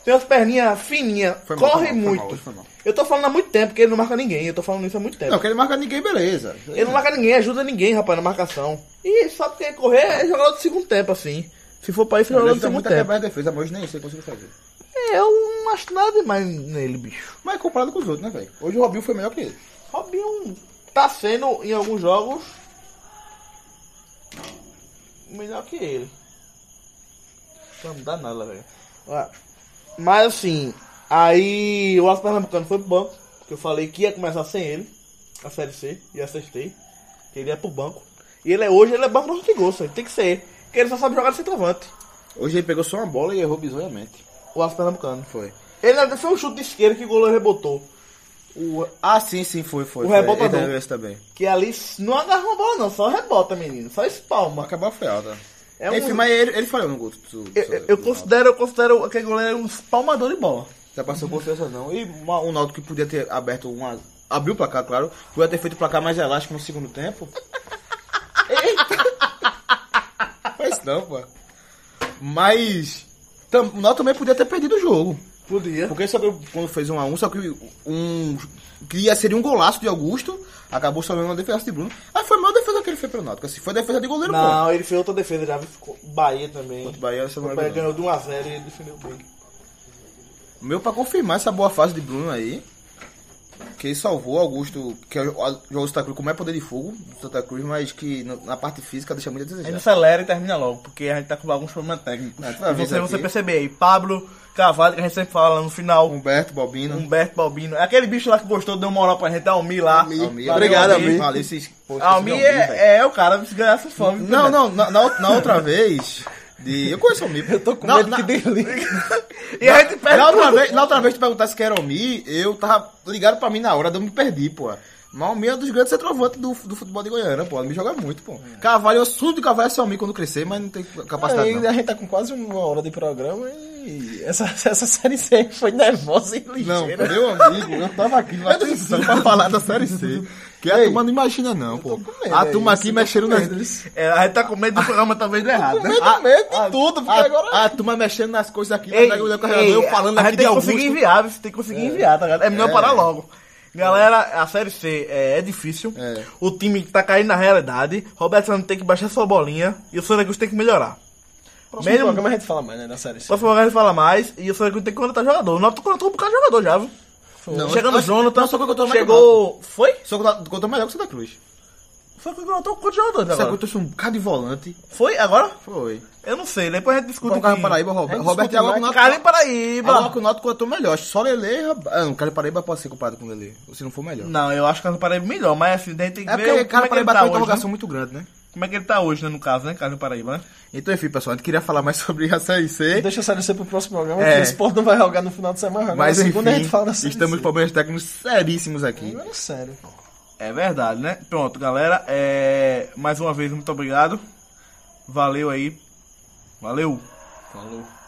Tem as perninhas fininhas. Foi mal, corre foi mal, foi muito. mal, hoje foi mal. Eu tô falando há muito tempo que ele não marca ninguém. Eu tô falando isso há muito tempo. Não, que ele marca ninguém, beleza. Ele não marca ninguém, ajuda ninguém, rapaz, na marcação. E só porque correr é jogador do segundo tempo, assim. Se for pra isso, é jogador Ele do segundo tempo. a defesa, mas nem isso ele conseguiu fazer. É, Eu não acho nada demais nele, bicho. Mas comparado com os outros, né, velho? Hoje o Robinho foi melhor que ele. Robinho tá sendo, em alguns jogos, melhor que ele. Não dá nada, velho. Ah, Mas assim, aí o Alto Pernambucano foi pro banco, que eu falei que ia começar sem ele, a Série C, e acertei. Que ele ia pro banco. E ele é hoje, ele é banco no Ortigoso, ele tem que ser. Porque ele só sabe jogar de centroavante. Hoje ele pegou só uma bola e errou bizonhamente. O Alto Pernambucano. Foi. Ele foi um chute de esquerda que o goleiro rebotou. O, Ah, sim, sim, foi, foi. O foi. rebotador. Esse também. que ali não agarra uma bola não, só rebota, menino. Só espalma. Acabou foi alta. É um- Enfim, mas ele, ele falhou no gol. do- do- Eu, considero, eu considero aquele goleiro um espalmador de bola. Não passou confiança não. E uma, um Náutico que podia ter aberto uma... Abriu o placar, claro. Podia ter feito o placar mais elástico no segundo tempo. Eita! Faz não, pô. Mas... tam- O Náutico também podia ter perdido o jogo. Podia. Porque só que quando fez um a um, só que um. Que ia seria um golaço de Augusto, acabou salvando uma defesa de Bruno. Ah, foi a maior defesa que ele fez pelo Náutico. Assim, foi defesa de goleiro bom. Não, ele fez outra defesa já. ficou- Bahia também. Contra o Bahia, essa não é Bahia não. ganhou de 1x0 e ele defendeu bem. Meu pra confirmar essa boa fase de Bruno aí. Que ele salvou Augusto, que é o jogo do Santa Cruz com mais poder de fogo do Santa Cruz, mas que na parte física deixa muito a desejar. acelera e termina logo, porque a gente tá com alguns problemas técnicos. É, você, você perceber aí, Pablo Carvalho, que a gente sempre fala no final. Humberto, Balbino. Humberto Balbino. É aquele bicho lá que gostou, deu moral pra gente, Almi lá. Almir. Valeu, Obrigado, Almi de Almir, velho. é, é o cara se ganhar essa fome. Não, não, na, na outra vez. De... Eu conheço o Almir. Eu tô Com medo que desligue. E a gente perde Na outra, tudo. vez, na outra vez que tu perguntasse se era Almir, eu tava ligado pra mim na hora, eu me perdi, pô. Mas o Almir é um dos grandes centroavantes do, do futebol de Goiânia, pô. Almir joga muito, pô. Cavalho, eu assunto de Cavalho é ser Almir quando crescer, mas não tem capacidade Aí, não. a gente tá com quase uma hora de programa e essa, essa série C foi nervosa e Não, ligeira. meu amigo, eu tava aqui na atenção pra falar da Série C. Que a turma não imagina não, pô. com medo, A é turma isso, aqui mexendo com nas... É, a gente tá com medo do programa talvez dar errado, né? Medo, medo de tudo, porque a, agora... a turma mexendo nas coisas aqui, Ei, na eu falando a aqui gente de tem que Augusto. conseguir enviar, você tem que conseguir enviar, tá ligado? É melhor É. parar logo. Galera, a Série C é, é difícil. É. O time tá caindo na realidade. Roberto Santos tem que baixar sua bolinha. E o Santa Cruz tem que melhorar. Próximo mesmo- programa a gente fala mais, né, da série C. Próximo lugar ele fala mais. E o Santa Cruz tem que contratar jogador. O Náutico contratou um bocado de jogador já, viu? Não, Chegando o Jonathan. não, só que eu tô mais Chegou. Foi? Só que eu tô melhor que o Santa Cruz. Foi que contratou quantos jogadores Você agora? trouxe um bocado de volante. Foi agora? Foi. Eu não sei, depois a gente discute O Carlos aqui. Paraíba, Roberto. Roberto e agora mais. com o Carlos Náutico. Paraíba. Agora com o Náutico contratou melhor. Só Lele. Ah, não, o Carlos Paraíba pode ser comparado com o Lele. Se não for melhor. Não, eu acho que o Carlos Paraíba é melhor, mas assim, daí tem que É ver porque o é Carlos que ele Paraíba tá uma interrogação né? muito grande, né? Como é que ele tá hoje, né, no caso, né, Carlos Paraíba, né? Então, enfim, pessoal, a gente queria falar mais sobre a Série C. Deixa a Série C pro próximo programa, É. que o Sport não vai jogar no final de semana, Mas enfim, segunda a gente fala da Série estamos com problemas técnicos seríssimos aqui. Agora é sério. É verdade, né? Pronto, galera. É... Mais uma vez, muito obrigado. Valeu aí. Valeu. Falou.